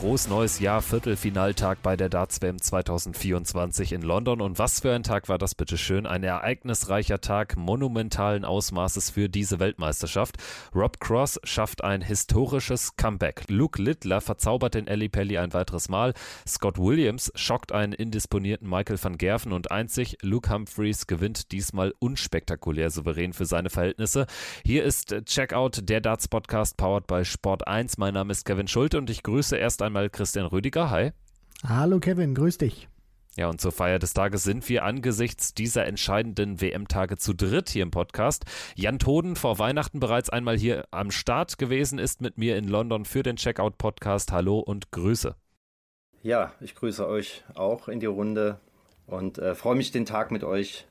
Frohes neues Jahr, Viertelfinaltag bei der Darts WM 2024 in London. Und was für ein Tag war das bitte schön? Ein ereignisreicher Tag monumentalen Ausmaßes für diese Weltmeisterschaft. Rob Cross schafft ein historisches Comeback. Luke Littler verzaubert den Ellie Pelli ein weiteres Mal. Scott Williams schockt einen indisponierten Michael van Gerven und einzig Luke Humphreys gewinnt diesmal unspektakulär souverän für seine Verhältnisse. Hier ist Checkout, der Darts Podcast powered by Sport 1. Mein Name ist Kevin Schulte und ich grüße erst einmal einmal Christian Rüdiger. Hi. Hallo Kevin, grüß dich. Ja, und zur Feier des Tages sind wir angesichts dieser entscheidenden WM-Tage zu dritt hier im Podcast. Jan Toden vor Weihnachten bereits einmal hier am Start gewesen, ist mit mir in London für den Checkout-Podcast. Hallo und Grüße. Ja, ich grüße euch auch in die Runde und äh, freue mich, den Tag mit euch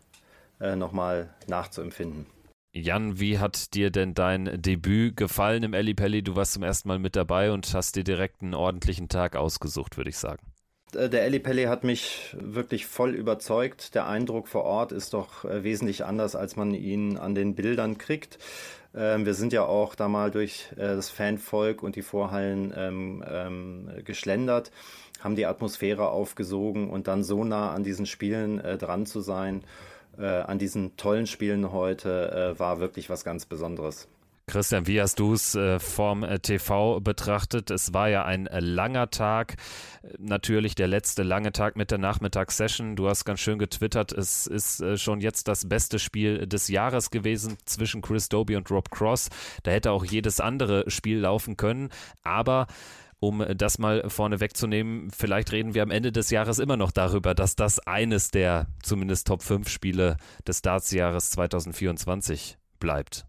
äh, nochmal nachzuempfinden. Jan, wie hat dir denn dein Debüt gefallen im Elli Pelli? Du warst zum ersten Mal mit dabei und hast dir direkt einen ordentlichen Tag ausgesucht, würde ich sagen. Äh, der Elli Pelli hat mich wirklich voll überzeugt. Der Eindruck vor Ort ist doch äh, wesentlich anders, als man ihn an den Bildern kriegt. Ähm, wir sind ja auch da mal durch äh, das Fanvolk und die Vorhallen ähm, ähm, geschlendert, haben die Atmosphäre aufgesogen und dann so nah an diesen Spielen äh, dran zu sein äh, an diesen tollen Spielen heute äh, war wirklich was ganz Besonderes. Christian, wie hast du es äh, vom äh, TV betrachtet? Es war ja ein äh, langer Tag, natürlich der letzte lange Tag mit der Nachmittagssession. Du hast ganz schön getwittert, es ist äh, schon jetzt das beste Spiel des Jahres gewesen zwischen Chris Doby und Rob Cross. Da hätte auch jedes andere Spiel laufen können, aber um das mal vorne wegzunehmen, vielleicht reden wir am Ende des Jahres immer noch darüber, dass das eines der zumindest Top 5 Spiele des Darts-Jahres 2024 bleibt.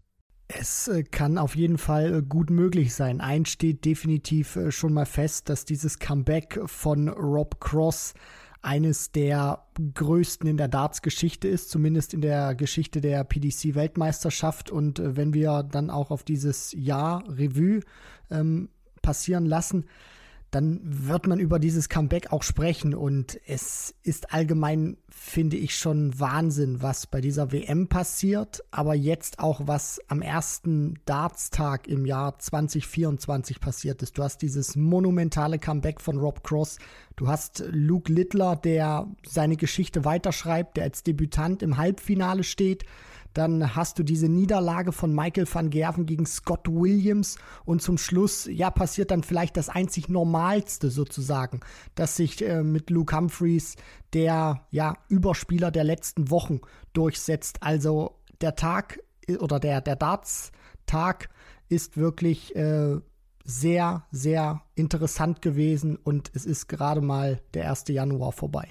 Es äh, kann auf jeden Fall äh, gut möglich sein. Eins steht definitiv äh, schon mal fest, dass dieses Comeback von Rob Cross eines der größten in der Darts-Geschichte ist, zumindest in der Geschichte der PDC-Weltmeisterschaft. Und wenn wir dann auch auf dieses Jahr Revue ähm, passieren lassen, dann wird man über dieses Comeback auch sprechen. Und es ist allgemein, finde ich, schon Wahnsinn, was bei dieser WM passiert, aber jetzt auch, was am ersten Dartstag im Jahr 2024 passiert ist. Du hast dieses monumentale Comeback von Rob Cross. Du hast Luke Littler, der seine Geschichte weiterschreibt, der als Debütant im Halbfinale steht. Dann hast du diese Niederlage von Michael van Gerven gegen Scott Williams und zum Schluss, ja, passiert dann vielleicht das einzig Normalste sozusagen, dass sich äh, mit Luke Humphreys der, ja, Überspieler der letzten Wochen durchsetzt. Also der Tag äh, oder der, der Darts-Tag ist wirklich äh, sehr, sehr interessant gewesen und es ist gerade mal der 1. Januar vorbei.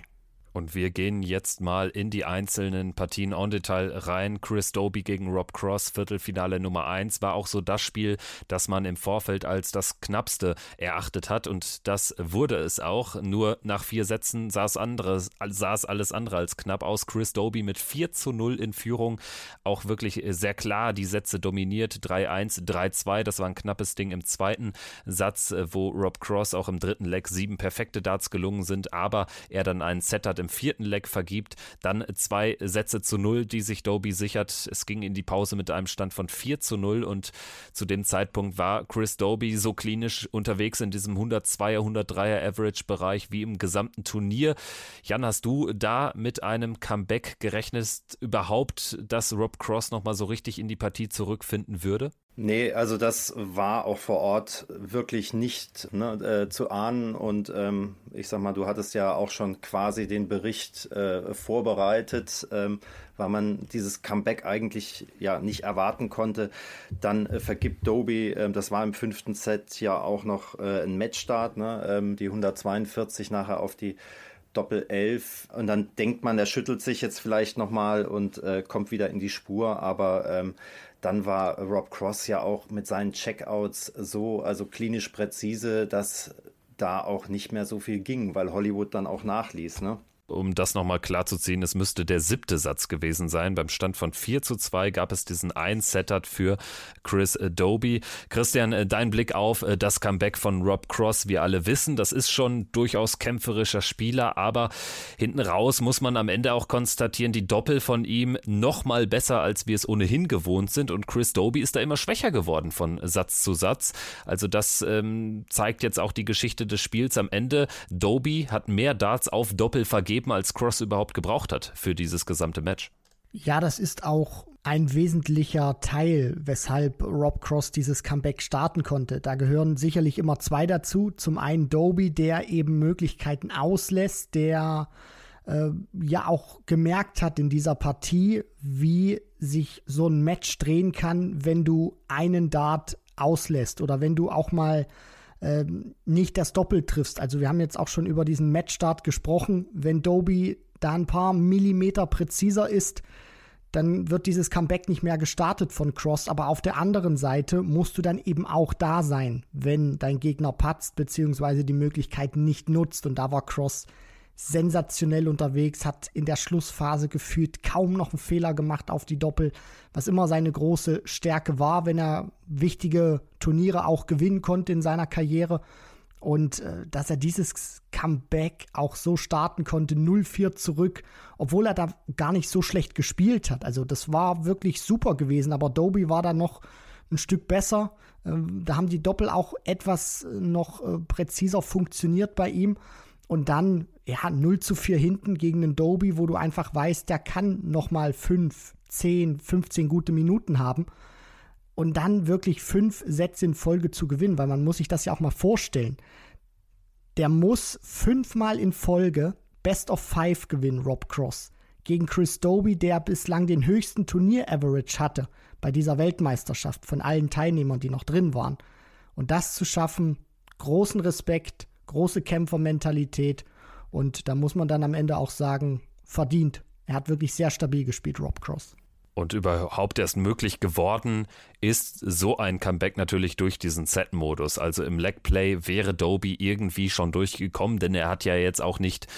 Und wir gehen jetzt mal in die einzelnen Partien en Detail rein. Chris Doby gegen Rob Cross, Viertelfinale Nummer 1, war auch so das Spiel, das man im Vorfeld als das knappste erachtet hat. Und das wurde es auch. Nur nach vier Sätzen sah es, andere, sah es alles andere als knapp aus. Chris Doby mit 4 zu 0 in Führung. Auch wirklich sehr klar die Sätze dominiert. 3-1, 3-2. Das war ein knappes Ding im zweiten Satz, wo Rob Cross auch im dritten Leg sieben perfekte Darts gelungen sind. Aber er dann einen Set hat im vierten Leg vergibt. Dann zwei Sätze zu null, die sich Doby sichert. Es ging in die Pause mit einem Stand von 4 zu 0 und zu dem Zeitpunkt war Chris Doby so klinisch unterwegs in diesem 102er, 103er Average-Bereich wie im gesamten Turnier. Jan, hast du da mit einem Comeback gerechnet, überhaupt, dass Rob Cross nochmal so richtig in die Partie zurückfinden würde? Nee, also das war auch vor Ort wirklich nicht ne, äh, zu ahnen. Und ähm, ich sag mal, du hattest ja auch schon quasi den Bericht äh, vorbereitet, ähm, weil man dieses Comeback eigentlich ja nicht erwarten konnte. Dann äh, vergibt Doby, äh, das war im fünften Set ja auch noch äh, ein Matchstart, ne, ähm, die 142 nachher auf die Doppel 11 und dann denkt man, er schüttelt sich jetzt vielleicht nochmal und äh, kommt wieder in die Spur, aber ähm, dann war Rob Cross ja auch mit seinen Checkouts so, also klinisch präzise, dass da auch nicht mehr so viel ging, weil Hollywood dann auch nachließ, ne? Um das nochmal klar zu ziehen, es müsste der siebte Satz gewesen sein. Beim Stand von 4 zu 2 gab es diesen einen Setup für Chris Adobe. Christian, äh, dein Blick auf äh, das Comeback von Rob Cross. Wir alle wissen, das ist schon durchaus kämpferischer Spieler, aber hinten raus muss man am Ende auch konstatieren, die Doppel von ihm nochmal besser, als wir es ohnehin gewohnt sind. Und Chris Doby ist da immer schwächer geworden von Satz zu Satz. Also das ähm, zeigt jetzt auch die Geschichte des Spiels am Ende. Doby hat mehr Darts auf Doppel vergeben, als Cross überhaupt gebraucht hat für dieses gesamte Match. Ja, das ist auch ein wesentlicher Teil, weshalb Rob Cross dieses Comeback starten konnte. Da gehören sicherlich immer zwei dazu. Zum einen Doby, der eben Möglichkeiten auslässt, der äh, ja auch gemerkt hat in dieser Partie, wie sich so ein Match drehen kann, wenn du einen Dart auslässt oder wenn du auch mal äh, nicht das Doppel triffst. Also wir haben jetzt auch schon über diesen Matchstart gesprochen. Wenn Doby da ein paar Millimeter präziser ist, dann wird dieses Comeback nicht mehr gestartet von Cross. Aber auf der anderen Seite musst du dann eben auch da sein, wenn dein Gegner patzt, beziehungsweise die Möglichkeiten nicht nutzt. Und da war Cross sensationell unterwegs, hat in der Schlussphase gefühlt kaum noch einen Fehler gemacht auf die Doppel, was immer seine große Stärke war, wenn er wichtige Turniere auch gewinnen konnte in seiner Karriere. Und äh, dass er dieses Comeback auch so starten konnte, 0-4 zurück, obwohl er da gar nicht so schlecht gespielt hat. Also das war wirklich super gewesen, aber Doby war da noch ein Stück besser. Ähm, da haben die Doppel auch etwas äh, noch äh, präziser funktioniert bei ihm. Und dann, ja, 0 zu 4 hinten gegen einen Doby, wo du einfach weißt, der kann nochmal 5, 10, 15 gute Minuten haben. Und dann wirklich fünf Sätze in Folge zu gewinnen, weil man muss sich das ja auch mal vorstellen. Der muss fünfmal in Folge Best of Five gewinnen, Rob Cross. Gegen Chris Doby, der bislang den höchsten Turnier-Average hatte bei dieser Weltmeisterschaft von allen Teilnehmern, die noch drin waren. Und das zu schaffen, großen Respekt große Kämpfermentalität und da muss man dann am Ende auch sagen, verdient. Er hat wirklich sehr stabil gespielt, Rob Cross. Und überhaupt erst möglich geworden ist so ein Comeback natürlich durch diesen Set-Modus. Also im Leg-Play wäre Doby irgendwie schon durchgekommen, denn er hat ja jetzt auch nicht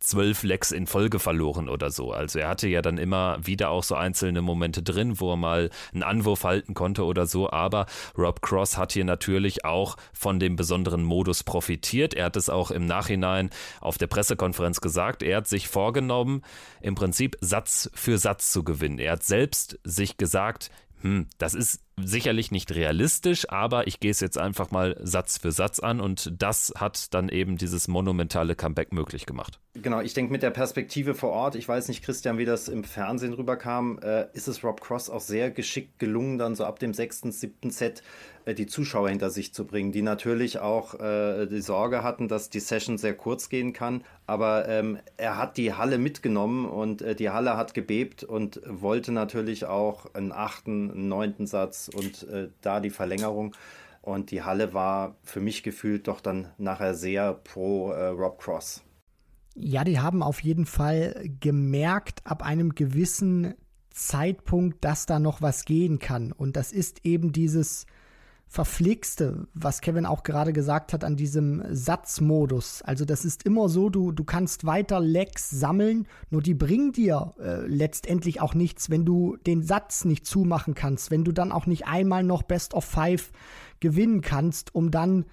zwölf Lecks in Folge verloren oder so. Also er hatte ja dann immer wieder auch so einzelne Momente drin, wo er mal einen Anwurf halten konnte oder so. Aber Rob Cross hat hier natürlich auch von dem besonderen Modus profitiert. Er hat es auch im Nachhinein auf der Pressekonferenz gesagt. Er hat sich vorgenommen, im Prinzip Satz für Satz zu gewinnen. Er hat selbst sich gesagt, hm, das ist sicherlich nicht realistisch, aber ich gehe es jetzt einfach mal Satz für Satz an und das hat dann eben dieses monumentale Comeback möglich gemacht. Genau, ich denke mit der Perspektive vor Ort, ich weiß nicht, Christian, wie das im Fernsehen rüberkam, äh, ist es Rob Cross auch sehr geschickt gelungen, dann so ab dem sechsten, siebten Set äh, die Zuschauer hinter sich zu bringen, die natürlich auch äh, die Sorge hatten, dass die Session sehr kurz gehen kann. Aber ähm, er hat die Halle mitgenommen und äh, die Halle hat gebebt und wollte natürlich auch einen achten, einen neunten Satz und äh, da die Verlängerung. Und die Halle war für mich gefühlt doch dann nachher sehr pro äh, Rob Cross. Ja, die haben auf jeden Fall gemerkt, ab einem gewissen Zeitpunkt, dass da noch was gehen kann. Und das ist eben dieses Verpflegste, was Kevin auch gerade gesagt hat, an diesem Satzmodus. Also das ist immer so, du, du kannst weiter Lecks sammeln, nur die bringen dir äh, letztendlich auch nichts, wenn du den Satz nicht zumachen kannst, wenn du dann auch nicht einmal noch Best of Five gewinnen kannst, um dann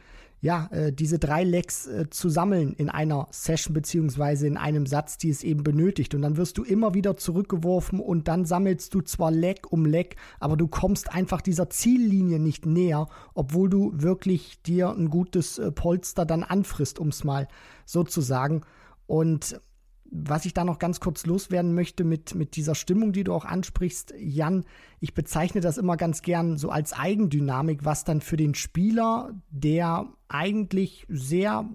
ja, äh, diese drei Lecks äh, zu sammeln in einer Session beziehungsweise in einem Satz, die es eben benötigt. Und dann wirst du immer wieder zurückgeworfen und dann sammelst du zwar Leck um Leck, aber du kommst einfach dieser Ziellinie nicht näher, obwohl du wirklich dir ein gutes äh, Polster dann anfrisst, um es mal so zu sagen. Und was ich da noch ganz kurz loswerden möchte mit, mit dieser Stimmung, die du auch ansprichst, Jan, ich bezeichne das immer ganz gern so als Eigendynamik, was dann für den Spieler, der eigentlich sehr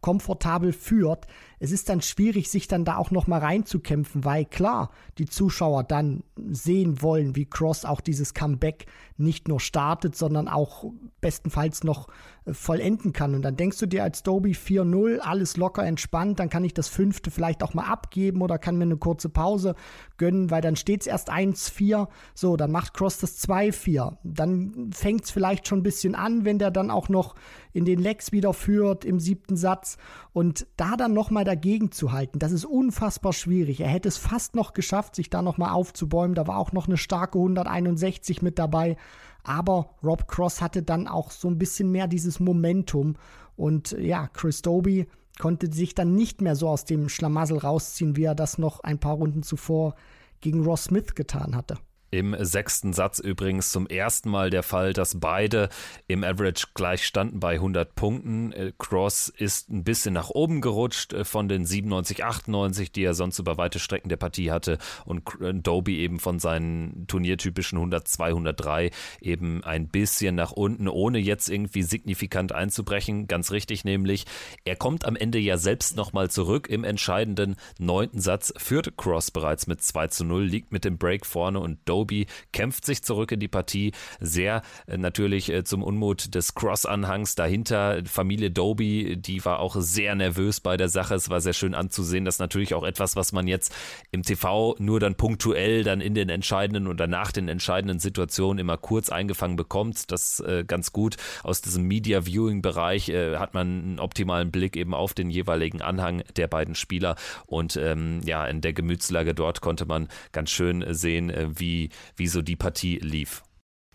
komfortabel führt, es ist dann schwierig, sich dann da auch noch mal reinzukämpfen, weil klar, die Zuschauer dann sehen wollen, wie Cross auch dieses Comeback nicht nur startet, sondern auch bestenfalls noch äh, vollenden kann. Und dann denkst du dir als Doby 4-0, alles locker entspannt, dann kann ich das fünfte vielleicht auch mal abgeben oder kann mir eine kurze Pause gönnen, weil dann steht es erst 1-4. So, dann macht Cross das 2-4. Dann fängt es vielleicht schon ein bisschen an, wenn der dann auch noch in den Legs wieder führt im siebten Satz. Und da dann nochmal dagegen zu halten, das ist unfassbar schwierig. Er hätte es fast noch geschafft, sich da nochmal aufzubäumen. Da war auch noch eine starke 161 mit dabei. Aber Rob Cross hatte dann auch so ein bisschen mehr dieses Momentum. Und ja, Chris Doby konnte sich dann nicht mehr so aus dem Schlamassel rausziehen, wie er das noch ein paar Runden zuvor gegen Ross Smith getan hatte. Im sechsten Satz übrigens zum ersten Mal der Fall, dass beide im Average gleich standen bei 100 Punkten. Äh, Cross ist ein bisschen nach oben gerutscht äh, von den 97, 98, die er sonst über weite Strecken der Partie hatte und Doby eben von seinen turniertypischen 102, 103 eben ein bisschen nach unten, ohne jetzt irgendwie signifikant einzubrechen. Ganz richtig nämlich, er kommt am Ende ja selbst nochmal zurück. Im entscheidenden neunten Satz führt Cross bereits mit 2 zu 0, liegt mit dem Break vorne und Doby Doby kämpft sich zurück in die Partie. Sehr äh, natürlich äh, zum Unmut des Cross-Anhangs dahinter. Familie Doby, die war auch sehr nervös bei der Sache. Es war sehr schön anzusehen. Das ist natürlich auch etwas, was man jetzt im TV nur dann punktuell dann in den entscheidenden oder nach den entscheidenden Situationen immer kurz eingefangen bekommt. Das äh, ganz gut aus diesem Media Viewing Bereich äh, hat man einen optimalen Blick eben auf den jeweiligen Anhang der beiden Spieler und ähm, ja in der Gemütslage dort konnte man ganz schön sehen, wie wie, so die Partie lief.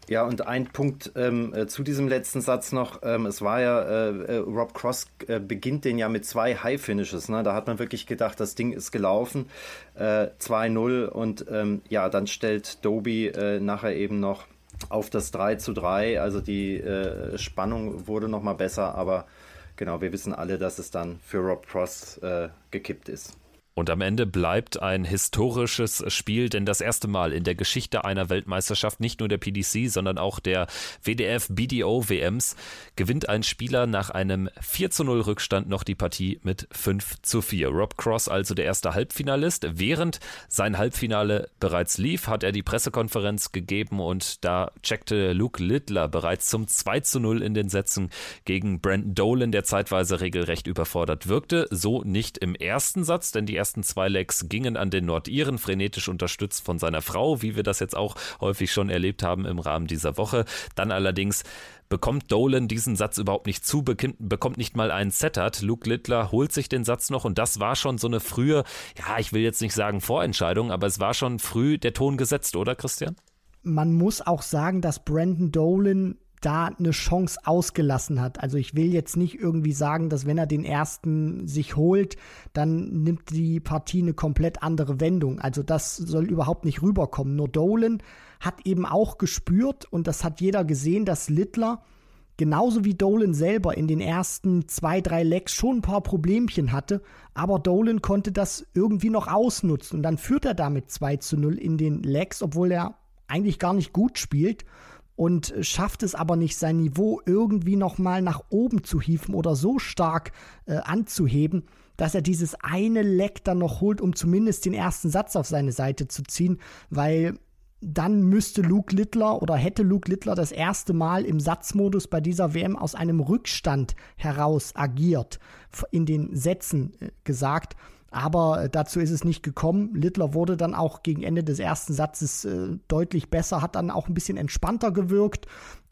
Ja, und ein Punkt ähm, äh, zu diesem letzten Satz noch. Ähm, es war ja, äh, äh, Rob Cross äh, beginnt den ja mit zwei High-Finishes. Ne? Da hat man wirklich gedacht, das Ding ist gelaufen. 2-0 äh, und ähm, ja, dann stellt Doby nachher eben noch auf das 3 zu 3. Also die Spannung wurde nochmal besser, aber genau, wir wissen alle, dass es dann für Rob Cross gekippt ist. Und am Ende bleibt ein historisches Spiel, denn das erste Mal in der Geschichte einer Weltmeisterschaft, nicht nur der PDC, sondern auch der WDF BDO WMs, gewinnt ein Spieler nach einem 4 zu 0 Rückstand noch die Partie mit 5 zu 4. Rob Cross also der erste Halbfinalist. Während sein Halbfinale bereits lief, hat er die Pressekonferenz gegeben und da checkte Luke Littler bereits zum 2 zu 0 in den Sätzen gegen Brandon Dolan, der zeitweise regelrecht überfordert wirkte. So nicht im ersten Satz, denn die ersten zwei Legs gingen an den Nordiren, frenetisch unterstützt von seiner Frau, wie wir das jetzt auch häufig schon erlebt haben im Rahmen dieser Woche. Dann allerdings bekommt Dolan diesen Satz überhaupt nicht zu, bekommt nicht mal einen Settert. Luke Littler holt sich den Satz noch und das war schon so eine frühe, ja, ich will jetzt nicht sagen Vorentscheidung, aber es war schon früh der Ton gesetzt, oder Christian? Man muss auch sagen, dass Brandon Dolan da eine Chance ausgelassen hat. Also ich will jetzt nicht irgendwie sagen, dass wenn er den ersten sich holt, dann nimmt die Partie eine komplett andere Wendung. Also das soll überhaupt nicht rüberkommen. Nur Dolan hat eben auch gespürt und das hat jeder gesehen, dass Littler genauso wie Dolan selber in den ersten zwei, drei Legs schon ein paar Problemchen hatte, aber Dolan konnte das irgendwie noch ausnutzen und dann führt er damit 2 zu 0 in den Legs, obwohl er eigentlich gar nicht gut spielt und schafft es aber nicht, sein Niveau irgendwie nochmal nach oben zu hieven oder so stark äh, anzuheben, dass er dieses eine Leck dann noch holt, um zumindest den ersten Satz auf seine Seite zu ziehen, weil dann müsste Luke Littler oder hätte Luke Littler das erste Mal im Satzmodus bei dieser WM aus einem Rückstand heraus agiert, in den Sätzen äh, gesagt. Aber äh, dazu ist es nicht gekommen. Littler wurde dann auch gegen Ende des ersten Satzes äh, deutlich besser, hat dann auch ein bisschen entspannter gewirkt.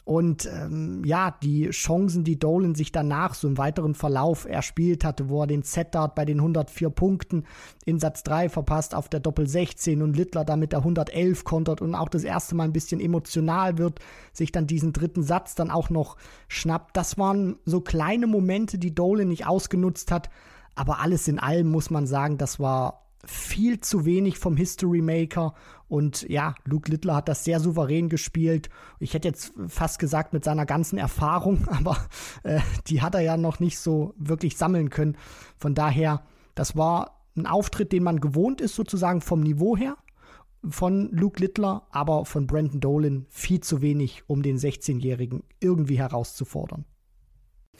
Und ähm, ja, die Chancen, die Dolan sich danach so im weiteren Verlauf erspielt hatte, wo er den Z-Dart bei den 104 Punkten in Satz 3 verpasst auf der Doppel 16 und Littler damit der 111 kontert und auch das erste Mal ein bisschen emotional wird, sich dann diesen dritten Satz dann auch noch schnappt. Das waren so kleine Momente, die Dolan nicht ausgenutzt hat. Aber alles in allem muss man sagen, das war viel zu wenig vom History Maker. Und ja, Luke Littler hat das sehr souverän gespielt. Ich hätte jetzt fast gesagt mit seiner ganzen Erfahrung, aber äh, die hat er ja noch nicht so wirklich sammeln können. Von daher, das war ein Auftritt, den man gewohnt ist, sozusagen vom Niveau her von Luke Littler, aber von Brandon Dolan viel zu wenig, um den 16-Jährigen irgendwie herauszufordern.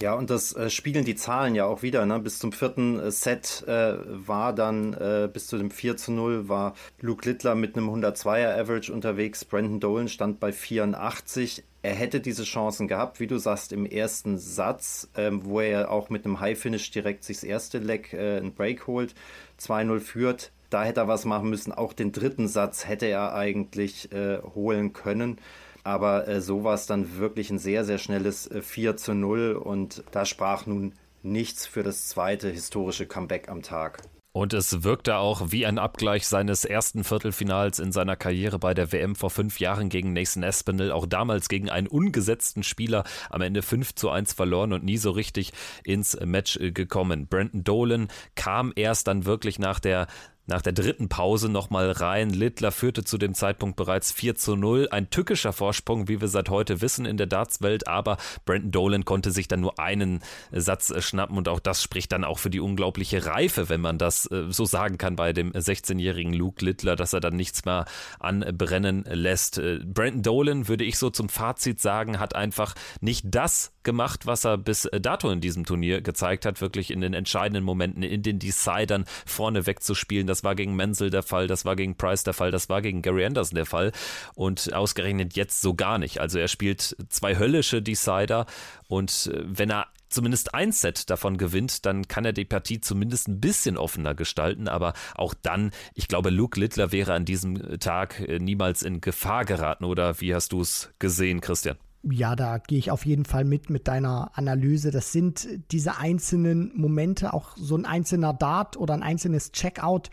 Ja, und das äh, spiegeln die Zahlen ja auch wieder. Ne? Bis zum vierten äh, Set äh, war dann, äh, bis zu dem 4 zu 0, war Luke Littler mit einem 102er Average unterwegs. Brandon Dolan stand bei 84. Er hätte diese Chancen gehabt, wie du sagst, im ersten Satz, ähm, wo er auch mit einem High Finish direkt sich das erste Leck äh, einen Break holt, 2-0 führt. Da hätte er was machen müssen. Auch den dritten Satz hätte er eigentlich äh, holen können. Aber äh, so war es dann wirklich ein sehr, sehr schnelles äh, 4 zu 0 und da sprach nun nichts für das zweite historische Comeback am Tag. Und es wirkte auch wie ein Abgleich seines ersten Viertelfinals in seiner Karriere bei der WM vor fünf Jahren gegen Nathan Espinel. Auch damals gegen einen ungesetzten Spieler am Ende 5 zu 1 verloren und nie so richtig ins Match gekommen. Brandon Dolan kam erst dann wirklich nach der nach der dritten Pause nochmal rein. Littler führte zu dem Zeitpunkt bereits 4 zu 0. Ein tückischer Vorsprung, wie wir seit heute wissen in der Dartswelt, aber Brandon Dolan konnte sich dann nur einen Satz schnappen und auch das spricht dann auch für die unglaubliche Reife, wenn man das äh, so sagen kann bei dem 16-jährigen Luke Littler, dass er dann nichts mehr anbrennen lässt. Äh, Brandon Dolan, würde ich so zum Fazit sagen, hat einfach nicht das gemacht, was er bis dato in diesem Turnier gezeigt hat, wirklich in den entscheidenden Momenten, in den Decidern vorne wegzuspielen. Das war gegen Menzel der Fall, das war gegen Price der Fall, das war gegen Gary Anderson der Fall und ausgerechnet jetzt so gar nicht. Also er spielt zwei höllische Decider und äh, wenn er zumindest ein Set davon gewinnt, dann kann er die Partie zumindest ein bisschen offener gestalten. Aber auch dann, ich glaube, Luke Littler wäre an diesem Tag äh, niemals in Gefahr geraten. Oder wie hast du es gesehen, Christian? Ja, da gehe ich auf jeden Fall mit mit deiner Analyse. Das sind diese einzelnen Momente, auch so ein einzelner Dart oder ein einzelnes Checkout,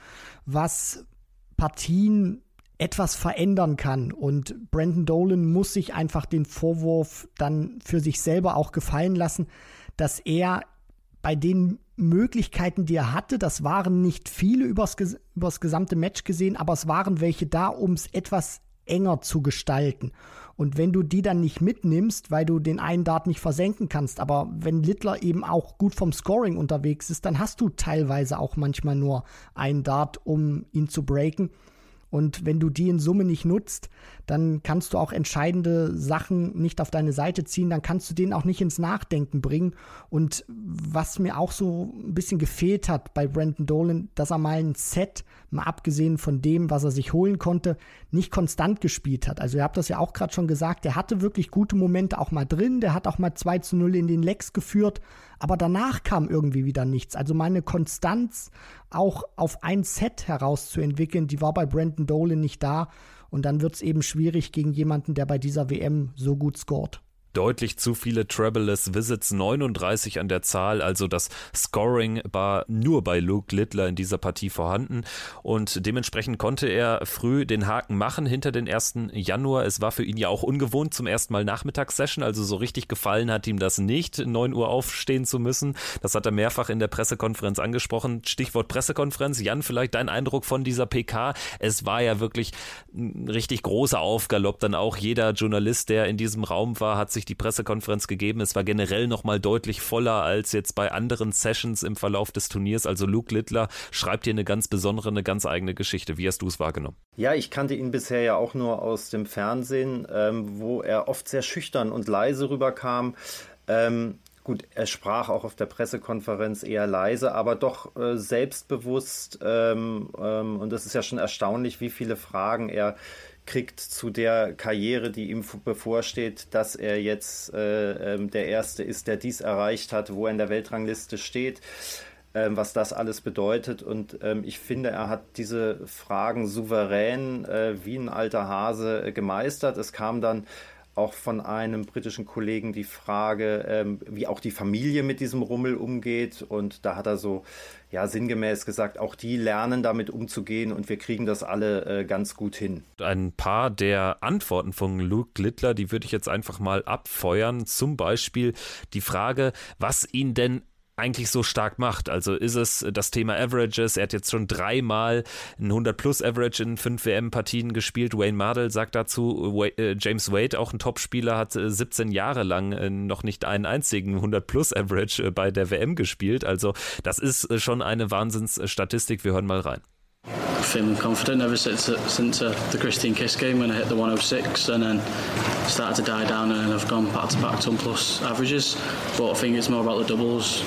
was Partien etwas verändern kann. Und Brandon Dolan muss sich einfach den Vorwurf dann für sich selber auch gefallen lassen, dass er bei den Möglichkeiten, die er hatte, das waren nicht viele übers, übers gesamte Match gesehen, aber es waren welche da, um es etwas enger zu gestalten. Und wenn du die dann nicht mitnimmst, weil du den einen Dart nicht versenken kannst, aber wenn Littler eben auch gut vom Scoring unterwegs ist, dann hast du teilweise auch manchmal nur einen Dart, um ihn zu breaken. Und wenn du die in Summe nicht nutzt, dann kannst du auch entscheidende Sachen nicht auf deine Seite ziehen, dann kannst du den auch nicht ins Nachdenken bringen. Und was mir auch so ein bisschen gefehlt hat bei Brandon Dolan, dass er mal ein Set, mal abgesehen von dem, was er sich holen konnte, nicht konstant gespielt hat. Also ihr habt das ja auch gerade schon gesagt, der hatte wirklich gute Momente auch mal drin, der hat auch mal 2 zu 0 in den Lecks geführt, aber danach kam irgendwie wieder nichts. Also meine Konstanz auch auf ein Set herauszuentwickeln, die war bei Brandon Dolan nicht da. Und dann wird es eben schwierig gegen jemanden, der bei dieser WM so gut scored deutlich zu viele Travelers Visits, 39 an der Zahl. Also das Scoring war nur bei Luke Littler in dieser Partie vorhanden und dementsprechend konnte er früh den Haken machen hinter den 1. Januar. Es war für ihn ja auch ungewohnt zum ersten Mal Nachmittagssession, also so richtig gefallen hat ihm das nicht, 9 Uhr aufstehen zu müssen. Das hat er mehrfach in der Pressekonferenz angesprochen. Stichwort Pressekonferenz. Jan, vielleicht dein Eindruck von dieser PK. Es war ja wirklich ein richtig großer Aufgalopp. Dann auch jeder Journalist, der in diesem Raum war, hat sich die Pressekonferenz gegeben. Es war generell nochmal deutlich voller als jetzt bei anderen Sessions im Verlauf des Turniers. Also Luke Littler schreibt hier eine ganz besondere, eine ganz eigene Geschichte. Wie hast du es wahrgenommen? Ja, ich kannte ihn bisher ja auch nur aus dem Fernsehen, ähm, wo er oft sehr schüchtern und leise rüberkam. Ähm, Gut, er sprach auch auf der Pressekonferenz eher leise, aber doch äh, selbstbewusst. Ähm, ähm, und es ist ja schon erstaunlich, wie viele Fragen er kriegt zu der Karriere, die ihm bevorsteht, dass er jetzt äh, ähm, der Erste ist, der dies erreicht hat, wo er in der Weltrangliste steht, ähm, was das alles bedeutet. Und ähm, ich finde, er hat diese Fragen souverän äh, wie ein alter Hase äh, gemeistert. Es kam dann auch von einem britischen Kollegen die Frage, ähm, wie auch die Familie mit diesem Rummel umgeht. Und da hat er so ja sinngemäß gesagt, auch die lernen damit umzugehen und wir kriegen das alle äh, ganz gut hin. Ein paar der Antworten von Luke Littler, die würde ich jetzt einfach mal abfeuern. Zum Beispiel die Frage, was ihn denn eigentlich so stark macht. Also ist es das Thema Averages. Er hat jetzt schon dreimal ein 100-plus-Average in fünf WM-Partien gespielt. Wayne Mardell sagt dazu, äh, James Wade, auch ein Topspieler, hat 17 äh, Jahre lang äh, noch nicht einen einzigen 100-plus-Average bei der WM gespielt. Also das ist schon eine Wahnsinnsstatistik. Wir hören mal rein. Feeling confident ever since since uh, the Christine Kiss game when I hit the 106 and then started to die down and I've gone back to back ton plus averages. But I think it's more about the doubles.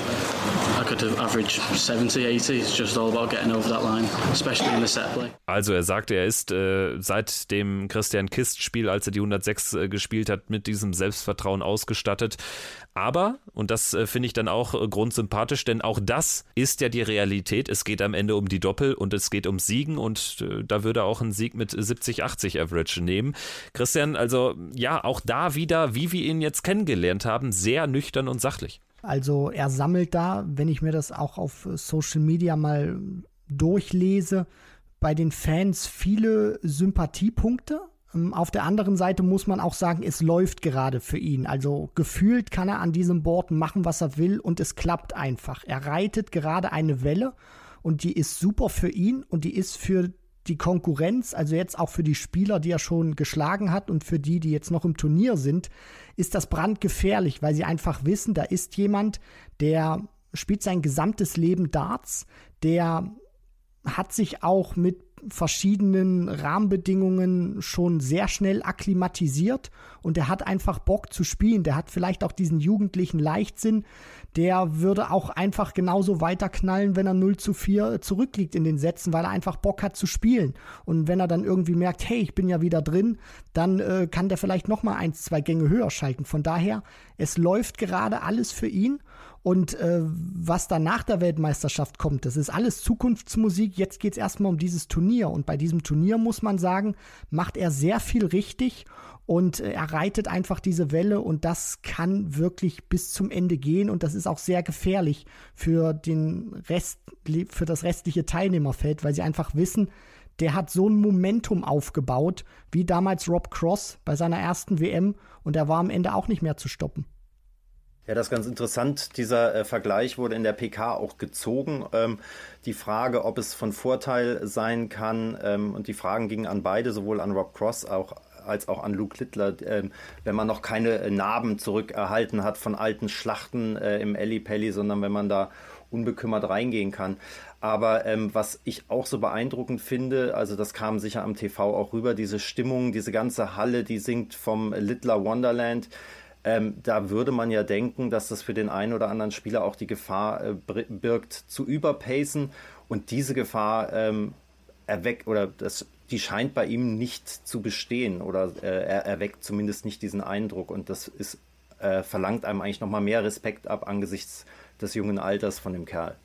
I could have averaged 70, 80. It's just all about getting over that line, especially in the set play. Also er sagte, er ist äh, seit dem Christian Kist Spiel, als er die 106 äh, gespielt hat, mit diesem Selbstvertrauen ausgestattet. Aber, und das äh, finde ich dann auch äh, grundsympathisch, denn auch das ist ja die Realität. Es geht am Ende um die Doppel und es geht um Siegen und äh, da würde auch ein Sieg mit 70, 80 Average nehmen. Christian, also ja, auch da wieder, wie wir ihn jetzt kennengelernt haben, sehr nüchtern und sachlich. Also er sammelt da, wenn ich mir das auch auf Social Media mal durchlese, bei den Fans viele Sympathiepunkte. Ähm, auf der anderen Seite muss man auch sagen, es läuft gerade für ihn. Also gefühlt kann er an diesem Board machen, was er will und es klappt einfach. Er reitet gerade eine Welle und die ist super für ihn und die ist für die Konkurrenz, also jetzt auch für die Spieler, die er schon geschlagen hat und für die, die jetzt noch im Turnier sind, ist das brandgefährlich, weil sie einfach wissen, da ist jemand, der spielt sein gesamtes Leben Darts, der hat sich auch mit verschiedenen Rahmenbedingungen schon sehr schnell akklimatisiert und er hat einfach Bock zu spielen. Der hat vielleicht auch diesen jugendlichen Leichtsinn. Der würde auch einfach genauso weiterknallen, wenn er 0 zu 4 zurückliegt in den Sätzen, weil er einfach Bock hat zu spielen. Und wenn er dann irgendwie merkt, hey, ich bin ja wieder drin, dann äh, kann der vielleicht nochmal eins, zwei Gänge höher schalten. Von daher, es läuft gerade alles für ihn und äh, was dann nach der Weltmeisterschaft kommt, das ist alles Zukunftsmusik. Jetzt geht es erstmal um dieses Turnier. Und bei diesem Turnier muss man sagen, macht er sehr viel richtig und äh, er reitet einfach diese Welle und das kann wirklich bis zum Ende gehen und das ist auch sehr gefährlich für den Rest, für das restliche Teilnehmerfeld, weil sie einfach wissen, der hat so ein Momentum aufgebaut, wie damals Rob Cross bei seiner ersten WM und er war am Ende auch nicht mehr zu stoppen. Ja, das ist ganz interessant. Dieser äh, Vergleich wurde in der PK auch gezogen. Ähm, die Frage, ob es von Vorteil sein kann, ähm, und die Fragen gingen an beide, sowohl an Rob Cross auch, als auch an Luke Littler, ähm, wenn man noch keine äh, Narben zurückerhalten hat von alten Schlachten äh, im Elli Pelli, sondern wenn man da unbekümmert reingehen kann. Aber ähm, was ich auch so beeindruckend finde, also das kam sicher am TV auch rüber, diese Stimmung, diese ganze Halle, die singt vom Littler Wonderland. Ähm, da würde man ja denken, dass das für den einen oder anderen Spieler auch die Gefahr äh, birgt, zu überpacen. Und diese Gefahr ähm, erweckt oder das, die scheint bei ihm nicht zu bestehen oder äh, er erweckt zumindest nicht diesen Eindruck. Und das ist, äh, verlangt einem eigentlich nochmal mehr Respekt ab angesichts des jungen Alters von dem Kerl.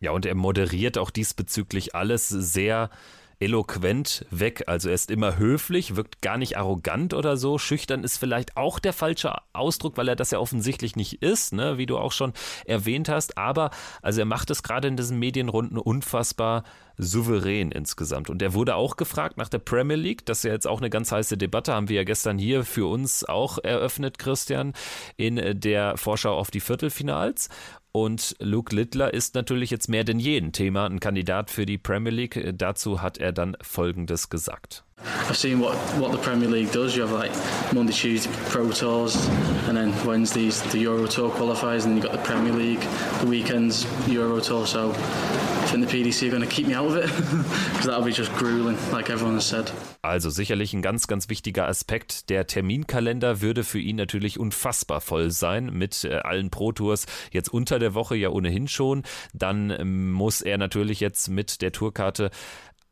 Ja, und er moderiert auch diesbezüglich alles sehr eloquent weg. Also er ist immer höflich, wirkt gar nicht arrogant oder so. Schüchtern ist vielleicht auch der falsche Ausdruck, weil er das ja offensichtlich nicht ist, ne? wie du auch schon erwähnt hast. Aber also er macht es gerade in diesen Medienrunden unfassbar souverän insgesamt. Und er wurde auch gefragt nach der Premier League. Das ist ja jetzt auch eine ganz heiße Debatte, haben wir ja gestern hier für uns auch eröffnet, Christian, in der Vorschau auf die Viertelfinals. Und Luke Littler ist natürlich jetzt mehr denn je ein Thema, ein Kandidat für die Premier League. Dazu hat er dann Folgendes gesagt. I've seen what, what the Premier League does. You have like Monday, Tuesday Pro Tours, and then Wednesdays the Euro Tour qualifiers, and you've got the Premier League, the weekends Euro Tour. So I think the PDC are going to keep me out of it because that'll be just grueling, like everyone has said. Also sicherlich ein ganz, ganz wichtiger Aspekt. Der Terminkalender würde für ihn natürlich unfassbar voll sein mit äh, allen Pro Tours jetzt unter der Woche ja ohnehin schon. Dann ähm, muss er natürlich jetzt mit der Tourkarte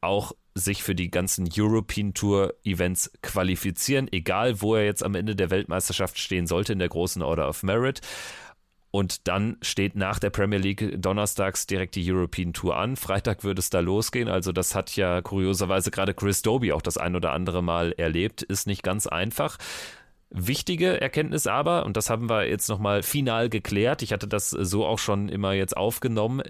auch sich für die ganzen European Tour Events qualifizieren, egal wo er jetzt am Ende der Weltmeisterschaft stehen sollte in der großen Order of Merit. Und dann steht nach der Premier League donnerstags direkt die European Tour an. Freitag würde es da losgehen. Also das hat ja kurioserweise gerade Chris Doby auch das ein oder andere Mal erlebt. Ist nicht ganz einfach. Wichtige Erkenntnis aber, und das haben wir jetzt nochmal final geklärt, ich hatte das so auch schon immer jetzt aufgenommen,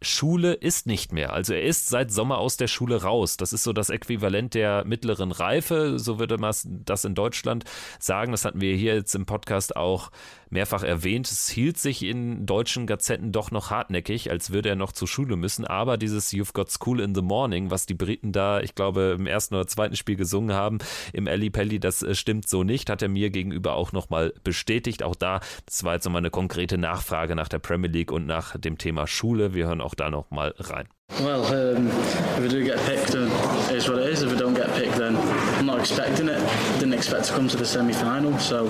Schule ist nicht mehr. Also er ist seit Sommer aus der Schule raus. Das ist so das Äquivalent der mittleren Reife, so würde man das in Deutschland sagen. Das hatten wir hier jetzt im Podcast auch mehrfach erwähnt. Es hielt sich in deutschen Gazetten doch noch hartnäckig, als würde er noch zur Schule müssen. Aber dieses You've Got School in the Morning, was die Briten da, ich glaube, im ersten oder zweiten Spiel gesungen haben, im Ali Pelli, das äh, stimmt so nicht, hat er mir gegenüber auch nochmal bestätigt. Auch da, das war jetzt nochmal eine konkrete Nachfrage nach der Premier League und nach dem Thema Schule. Wir hören auch da nochmal rein. Well, um, if I do get picked, it is what it is. If I don't get picked, then I'm not expecting it. Didn't expect to come to the semi-final, so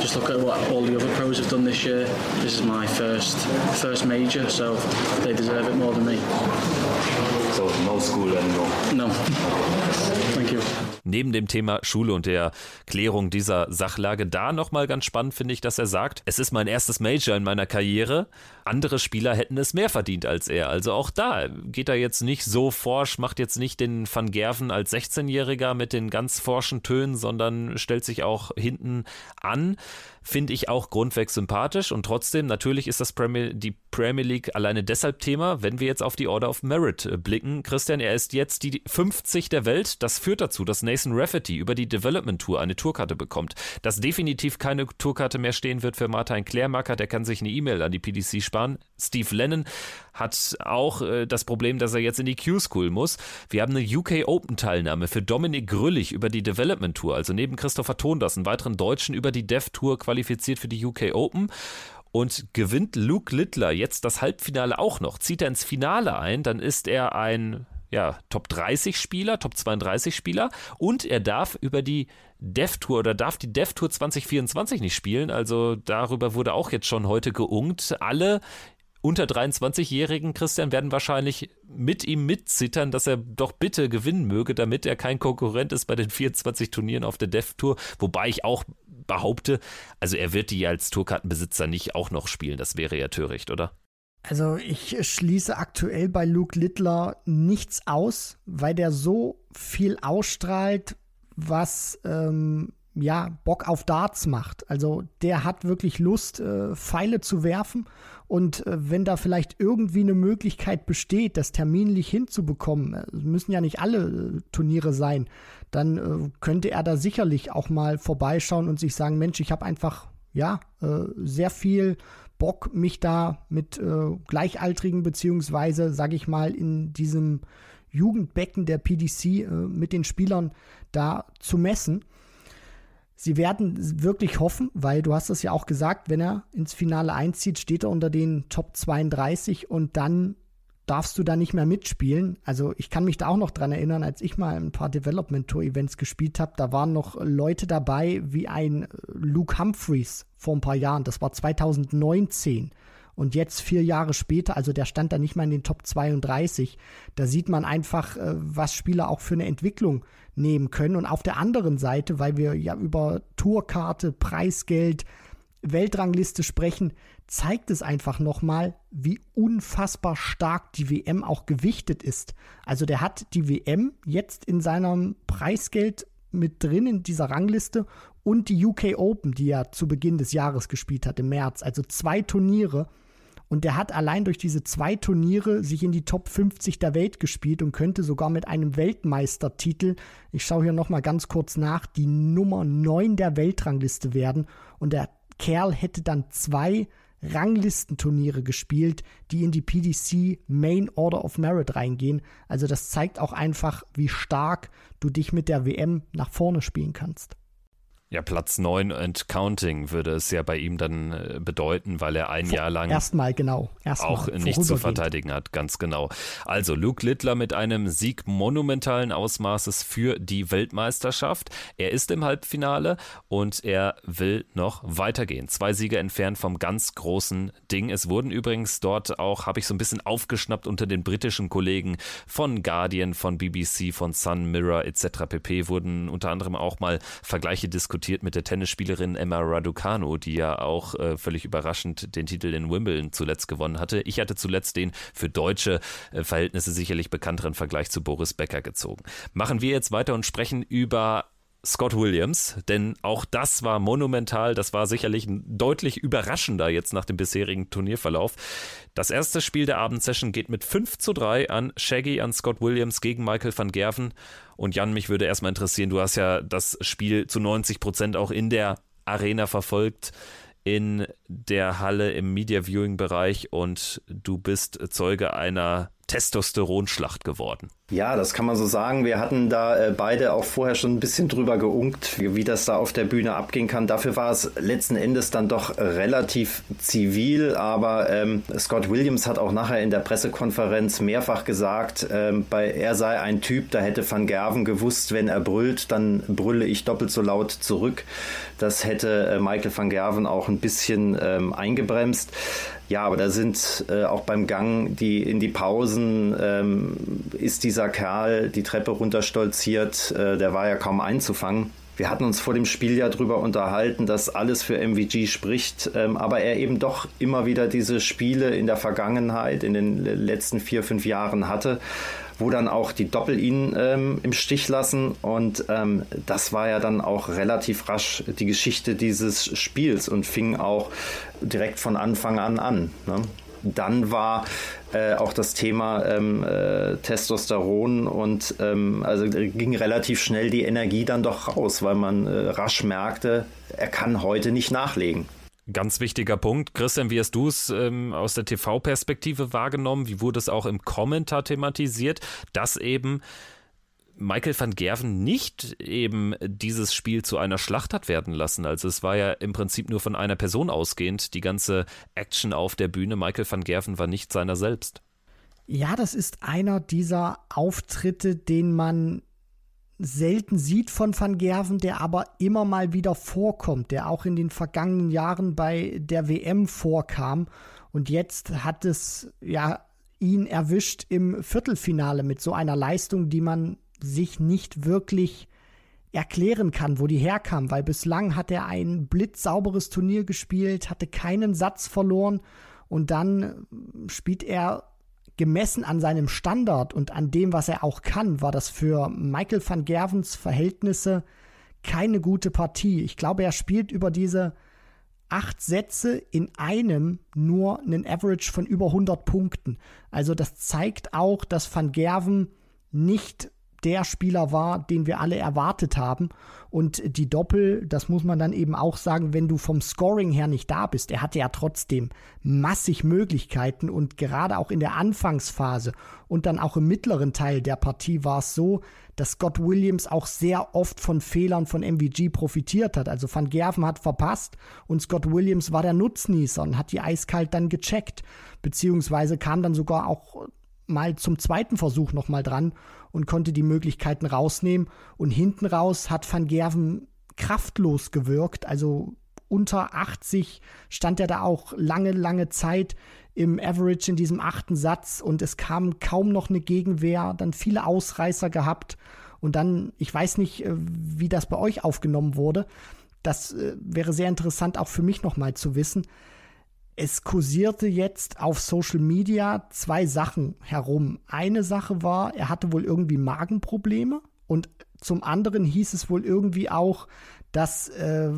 just look at what all the other pros have done this year. This is my first first major, so they deserve it more than me. So no school anymore. No. Thank you. Neben dem Thema Schule und der Klärung dieser Sachlage da nochmal ganz spannend finde ich, dass er sagt, es ist mein erstes Major in meiner Karriere. Andere Spieler hätten es mehr verdient als er. Also auch da geht er jetzt nicht so forsch, macht jetzt nicht den Van Gerven als 16-Jähriger mit den ganz forschen Tönen, sondern stellt sich auch hinten an. Finde ich auch grundweg sympathisch und trotzdem, natürlich ist das Premier, die Premier League alleine deshalb Thema, wenn wir jetzt auf die Order of Merit äh, blicken. Christian, er ist jetzt die 50 der Welt. Das führt dazu, dass Nathan Rafferty über die Development Tour eine Tourkarte bekommt. Dass definitiv keine Tourkarte mehr stehen wird für Martin Klärmacker, der kann sich eine E-Mail an die PDC sparen. Steve Lennon hat auch äh, das Problem, dass er jetzt in die Q-School muss. Wir haben eine UK Open Teilnahme für Dominik Grüllig über die Development Tour, also neben Christopher Tondas, einen weiteren Deutschen über die Dev Tour qualifiziert für die UK Open. Und gewinnt Luke Littler jetzt das Halbfinale auch noch, zieht er ins Finale ein, dann ist er ein ja, Top 30 Spieler, Top 32 Spieler und er darf über die Dev Tour oder darf die Dev Tour 2024 nicht spielen. Also darüber wurde auch jetzt schon heute geungt. Alle unter 23-jährigen Christian werden wahrscheinlich mit ihm mitzittern, dass er doch bitte gewinnen möge, damit er kein Konkurrent ist bei den 24 Turnieren auf der Dev Tour. Wobei ich auch behaupte, also er wird die als Tourkartenbesitzer nicht auch noch spielen. Das wäre ja töricht, oder? Also ich schließe aktuell bei Luke Littler nichts aus, weil der so viel ausstrahlt, was ähm, ja Bock auf Darts macht. Also der hat wirklich Lust, äh, Pfeile zu werfen und äh, wenn da vielleicht irgendwie eine Möglichkeit besteht, das terminlich hinzubekommen, äh, müssen ja nicht alle äh, Turniere sein, dann äh, könnte er da sicherlich auch mal vorbeischauen und sich sagen, Mensch, ich habe einfach ja äh, sehr viel Bock, mich da mit Gleichaltrigen beziehungsweise, sage ich mal, in diesem Jugendbecken der PDC mit den Spielern da zu messen. Sie werden wirklich hoffen, weil du hast es ja auch gesagt, wenn er ins Finale einzieht, steht er unter den Top 32 und dann darfst du da nicht mehr mitspielen. Also ich kann mich da auch noch dran erinnern, als ich mal ein paar Development Tour Events gespielt habe, da waren noch Leute dabei wie ein Luke Humphreys vor ein paar Jahren. Das war 2019. Und jetzt vier Jahre später, also der stand da nicht mal in den Top 32, da sieht man einfach, äh, was Spieler auch für eine Entwicklung nehmen können. Und auf der anderen Seite, weil wir ja über Tourkarte, Preisgeld, Weltrangliste sprechen, zeigt es einfach nochmal, wie unfassbar stark die WM auch gewichtet ist. Also der hat die WM jetzt in seinem Preisgeld mit drin in dieser Rangliste und die UK Open, die er zu Beginn des Jahres gespielt hat im März. Also zwei Turniere und der hat allein durch diese zwei Turniere sich in die Top 50 der Welt gespielt und könnte sogar mit einem Weltmeistertitel, ich schaue hier nochmal ganz kurz nach, die Nummer 9 der Weltrangliste werden. Und der Kerl hätte dann zwei Ranglistenturniere gespielt, die in die PDC Main Order of Merit reingehen. Also das zeigt auch einfach, wie stark du dich mit der WM nach vorne spielen kannst. Ja, Platz 9 and counting würde es ja bei ihm dann äh, bedeuten, weil er ein Vor, Jahr lang erstmal genau erstmal auch nichts zu verteidigen hat, ganz genau. Also Luke Littler mit einem Sieg monumentalen Ausmaßes für die Weltmeisterschaft. Er ist im Halbfinale und er will noch weitergehen. Zwei Siege entfernt vom ganz großen Ding. Es wurden übrigens dort auch, habe ich so ein bisschen aufgeschnappt unter den britischen Kollegen von Guardian, von BBC, von Sun Mirror etc. pp. wurden unter anderem auch mal Vergleiche diskutiert diskutiert mit der Tennisspielerin Emma Raducanu, die ja auch äh, völlig überraschend den Titel in Wimbledon zuletzt gewonnen hatte. Ich hatte zuletzt den für deutsche äh, Verhältnisse sicherlich bekannteren Vergleich zu Boris Becker gezogen. Machen wir jetzt weiter und sprechen über Scott Williams, denn auch das war monumental, das war sicherlich deutlich überraschender jetzt nach dem bisherigen Turnierverlauf. Das erste Spiel der Abendsession geht mit 5 zu 3 an Shaggy, an Scott Williams gegen Michael van Gerven. Und Jan, mich würde erstmal interessieren, du hast ja das Spiel zu 90 Prozent auch in der Arena verfolgt in der Halle im Media Viewing Bereich und du bist Zeuge einer Testosteronschlacht geworden. Ja, das kann man so sagen. Wir hatten da äh, beide auch vorher schon ein bisschen drüber geunkt, wie, wie, das da auf der Bühne abgehen kann. Dafür war es letzten Endes dann doch relativ zivil, aber ähm, Scott Williams hat auch nachher in der Pressekonferenz mehrfach gesagt, ähm, bei, er sei ein Typ, da hätte Van Gerven gewusst, wenn er brüllt, dann brülle ich doppelt so laut zurück. Das hätte äh, Michael van Gerven auch ein bisschen ähm, eingebremst. Ja, aber da sind äh, auch beim Gang die in die Pausen ähm, ist dieser Kerl die Treppe runterstolziert, äh, der war ja kaum einzufangen. wir hatten uns vor dem Spiel ja darüber unterhalten, dass alles für MVG spricht, ähm, aber er eben doch immer wieder diese Spiele in der Vergangenheit, in den letzten vier, fünf Jahren hatte, wo dann auch die Doppel ihn ähm, im Stich lassen. Und ähm, das war ja dann auch relativ rasch die Geschichte dieses Spiels und fing auch direkt von Anfang an an. Ne? Dann war äh, auch das Thema ähm, äh, Testosteron und ähm, also ging relativ schnell die Energie dann doch raus, weil man äh, rasch merkte, er kann heute nicht nachlegen. Ganz wichtiger Punkt. Christian, wie hast du es ähm, aus der TV-Perspektive wahrgenommen? Wie wurde es auch im Kommentar thematisiert, dass eben Michael van Gerven nicht eben dieses Spiel zu einer Schlacht hat werden lassen. Also es war ja im Prinzip nur von einer Person ausgehend, die ganze Action auf der Bühne. Michael van Gerven war nicht seiner selbst. Ja, das ist einer dieser Auftritte, den man selten sieht von Van Gerven, der aber immer mal wieder vorkommt, der auch in den vergangenen Jahren bei der WM vorkam. Und jetzt hat es ja ihn erwischt im Viertelfinale mit so einer Leistung, die man sich nicht wirklich erklären kann, wo die herkam, weil bislang hat er ein blitzsauberes Turnier gespielt, hatte keinen Satz verloren und dann spielt er gemessen an seinem Standard und an dem, was er auch kann, war das für Michael van Gervens Verhältnisse keine gute Partie. Ich glaube, er spielt über diese acht Sätze in einem nur einen Average von über 100 Punkten. Also das zeigt auch, dass Van Gerven nicht der Spieler war, den wir alle erwartet haben. Und die Doppel, das muss man dann eben auch sagen, wenn du vom Scoring her nicht da bist. Er hatte ja trotzdem massig Möglichkeiten und gerade auch in der Anfangsphase und dann auch im mittleren Teil der Partie war es so, dass Scott Williams auch sehr oft von Fehlern von MVG profitiert hat. Also Van Gerven hat verpasst und Scott Williams war der Nutznießer und hat die eiskalt dann gecheckt. Beziehungsweise kam dann sogar auch mal zum zweiten Versuch nochmal dran und konnte die Möglichkeiten rausnehmen. Und hinten raus hat Van Gerven kraftlos gewirkt. Also unter 80 stand er da auch lange, lange Zeit im Average in diesem achten Satz und es kam kaum noch eine Gegenwehr, dann viele Ausreißer gehabt und dann, ich weiß nicht, äh, wie das bei euch aufgenommen wurde. Das äh, wäre sehr interessant auch für mich nochmal zu wissen es kursierte jetzt auf Social Media zwei Sachen herum. Eine Sache war, er hatte wohl irgendwie Magenprobleme und zum anderen hieß es wohl irgendwie auch, dass äh,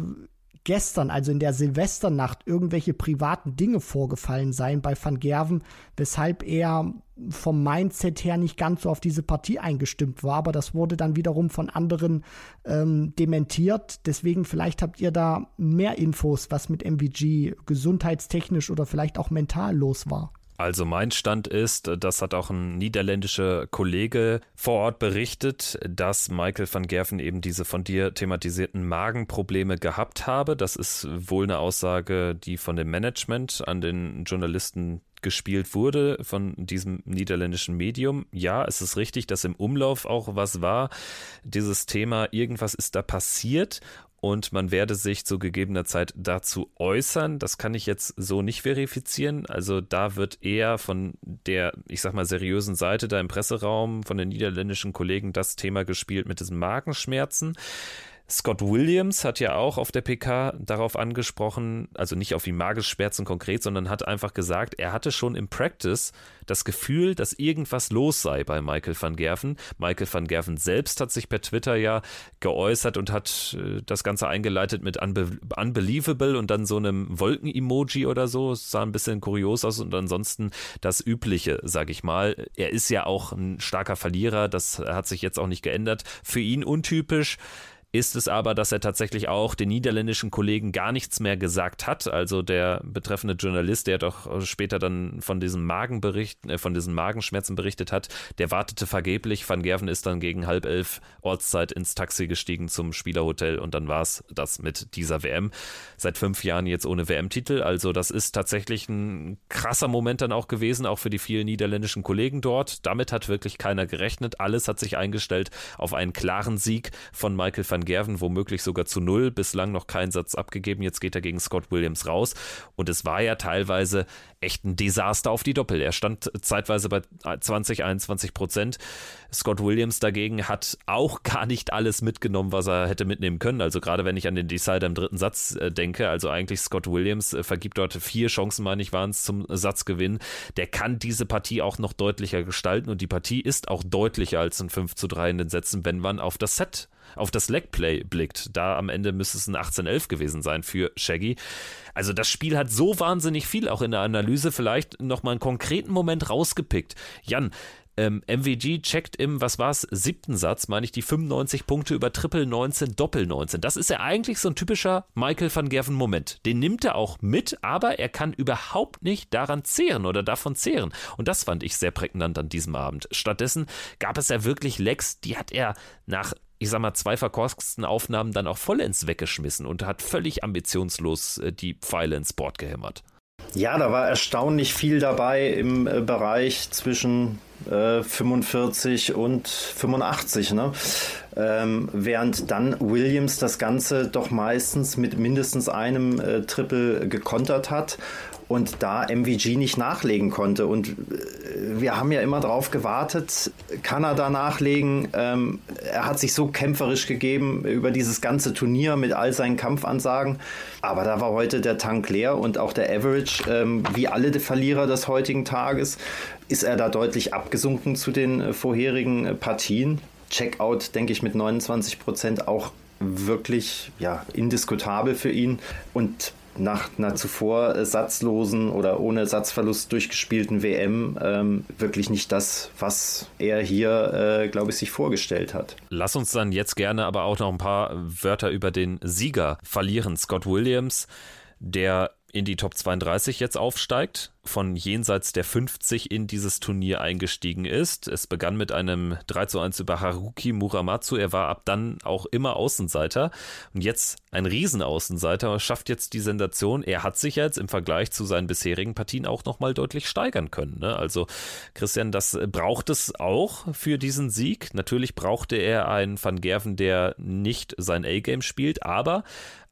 gestern, also in der Silvesternacht, irgendwelche privaten Dinge vorgefallen seien bei Van Gerven, weshalb er vom Mindset her nicht ganz so auf diese Partie eingestimmt war. Aber das wurde dann wiederum von anderen ähm, dementiert. Deswegen vielleicht habt ihr da mehr Infos, was mit MVG gesundheitstechnisch oder vielleicht auch mental los war. Also mein Stand ist, das hat auch ein niederländischer Kollege vor Ort berichtet, dass Michael van Gerven eben diese von dir thematisierten Magenprobleme gehabt habe. Das ist wohl eine Aussage, die von dem Management an den Journalisten gespielt wurde von diesem niederländischen Medium. Ja, es ist richtig, dass im Umlauf auch was war. Dieses Thema, irgendwas ist da passiert und man werde sich zu gegebener Zeit dazu äußern. Das kann ich jetzt so nicht verifizieren. Also da wird eher von der, ich sag mal, seriösen Seite da im Presseraum von den niederländischen Kollegen das Thema gespielt mit diesen Magenschmerzen. Scott Williams hat ja auch auf der PK darauf angesprochen, also nicht auf die Magenschmerzen konkret, sondern hat einfach gesagt, er hatte schon im Practice das Gefühl, dass irgendwas los sei bei Michael van Gerven. Michael van Gerven selbst hat sich per Twitter ja geäußert und hat äh, das Ganze eingeleitet mit Unbe Unbelievable und dann so einem Wolken-Emoji oder so. Es sah ein bisschen kurios aus und ansonsten das Übliche, sag ich mal. Er ist ja auch ein starker Verlierer, das hat sich jetzt auch nicht geändert. Für ihn untypisch ist es aber, dass er tatsächlich auch den niederländischen Kollegen gar nichts mehr gesagt hat. Also der betreffende Journalist, der doch später dann von diesen Magenbericht, äh, von diesen Magenschmerzen berichtet hat, der wartete vergeblich. Van Gerven ist dann gegen halb elf Ortszeit ins Taxi gestiegen zum Spielerhotel und dann war es das mit dieser WM. Seit fünf Jahren jetzt ohne WM-Titel. Also das ist tatsächlich ein krasser Moment dann auch gewesen, auch für die vielen niederländischen Kollegen dort. Damit hat wirklich keiner gerechnet. Alles hat sich eingestellt auf einen klaren Sieg von Michael van Gerven womöglich sogar zu null, bislang noch keinen Satz abgegeben, jetzt geht er gegen Scott Williams raus und es war ja teilweise echt ein Desaster auf die Doppel. Er stand zeitweise bei 20, 21 Prozent. Scott Williams dagegen hat auch gar nicht alles mitgenommen, was er hätte mitnehmen können. Also gerade wenn ich an den Decider im dritten Satz äh, denke, also eigentlich Scott Williams äh, vergibt dort vier Chancen, meine ich, waren es zum Satzgewinn. Der kann diese Partie auch noch deutlicher gestalten und die Partie ist auch deutlicher als ein 5 zu 3 in den Sätzen, wenn man auf das Set auf das Legplay blickt. Da am Ende müsste es ein 18-11 gewesen sein für Shaggy. Also das Spiel hat so wahnsinnig viel auch in der Analyse vielleicht nochmal einen konkreten Moment rausgepickt. Jan, ähm, MVG checkt im, was war es, siebten Satz, meine ich, die 95 Punkte über Triple 19, Doppel 19. Das ist ja eigentlich so ein typischer Michael van Gerven-Moment. Den nimmt er auch mit, aber er kann überhaupt nicht daran zehren oder davon zehren. Und das fand ich sehr prägnant an diesem Abend. Stattdessen gab es ja wirklich Lecks, die hat er nach ich sag mal, zwei verkorksten Aufnahmen dann auch vollends weggeschmissen und hat völlig ambitionslos äh, die Pfeile ins Board gehämmert. Ja, da war erstaunlich viel dabei im äh, Bereich zwischen äh, 45 und 85. Ne? Ähm, während dann Williams das Ganze doch meistens mit mindestens einem äh, Triple gekontert hat und da MVG nicht nachlegen konnte. Und äh, wir haben ja immer darauf gewartet, kann er da nachlegen? Ähm, er hat sich so kämpferisch gegeben über dieses ganze Turnier mit all seinen Kampfansagen. Aber da war heute der Tank leer und auch der Average, ähm, wie alle Verlierer des heutigen Tages, ist er da deutlich abgesunken zu den äh, vorherigen äh, Partien. Checkout, denke ich, mit 29 Prozent auch wirklich ja, indiskutabel für ihn. Und nach einer zuvor satzlosen oder ohne Satzverlust durchgespielten WM ähm, wirklich nicht das, was er hier, äh, glaube ich, sich vorgestellt hat. Lass uns dann jetzt gerne aber auch noch ein paar Wörter über den Sieger verlieren. Scott Williams, der in die Top 32 jetzt aufsteigt, von jenseits der 50 in dieses Turnier eingestiegen ist. Es begann mit einem 3 zu 1 über Haruki Muramatsu. Er war ab dann auch immer Außenseiter und jetzt ein Riesenaußenseiter, schafft jetzt die Sensation. Er hat sich jetzt im Vergleich zu seinen bisherigen Partien auch nochmal deutlich steigern können. Ne? Also Christian, das braucht es auch für diesen Sieg. Natürlich brauchte er einen Van Gerven, der nicht sein A-Game spielt, aber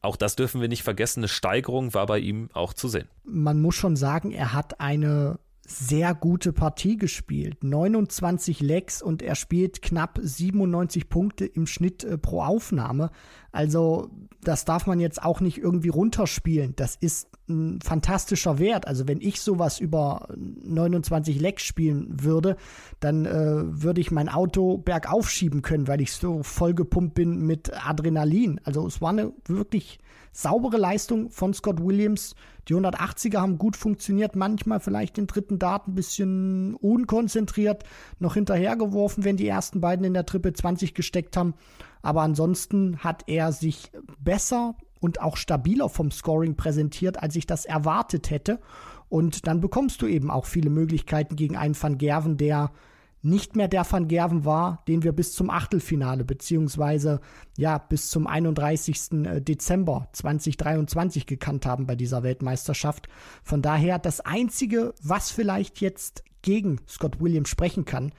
auch das dürfen wir nicht vergessen, eine Steigerung war bei ihm auch zu sehen. Man muss schon sagen, er hat eine sehr gute Partie gespielt. 29 Lecks und er spielt knapp 97 Punkte im Schnitt äh, pro Aufnahme. Also das darf man jetzt auch nicht irgendwie runterspielen. Das ist ein fantastischer Wert. Also wenn ich sowas über 29 Lecks spielen würde, dann äh, würde ich mein Auto bergauf schieben können, weil ich so vollgepumpt bin mit Adrenalin. Also es war eine wirklich saubere Leistung von Scott Williams. Die 180er haben gut funktioniert, manchmal vielleicht den dritten Dart ein bisschen unkonzentriert noch hinterhergeworfen, wenn die ersten beiden in der Triple 20 gesteckt haben. Aber ansonsten hat er sich besser und auch stabiler vom Scoring präsentiert, als ich das erwartet hätte. Und dann bekommst du eben auch viele Möglichkeiten gegen einen Van Gerven, der nicht mehr der Van Gerven war, den wir bis zum Achtelfinale beziehungsweise ja bis zum 31. Äh, Dezember 2023 gekannt haben bei dieser Weltmeisterschaft. Von daher das einzige, was vielleicht jetzt gegen Scott Williams sprechen kann,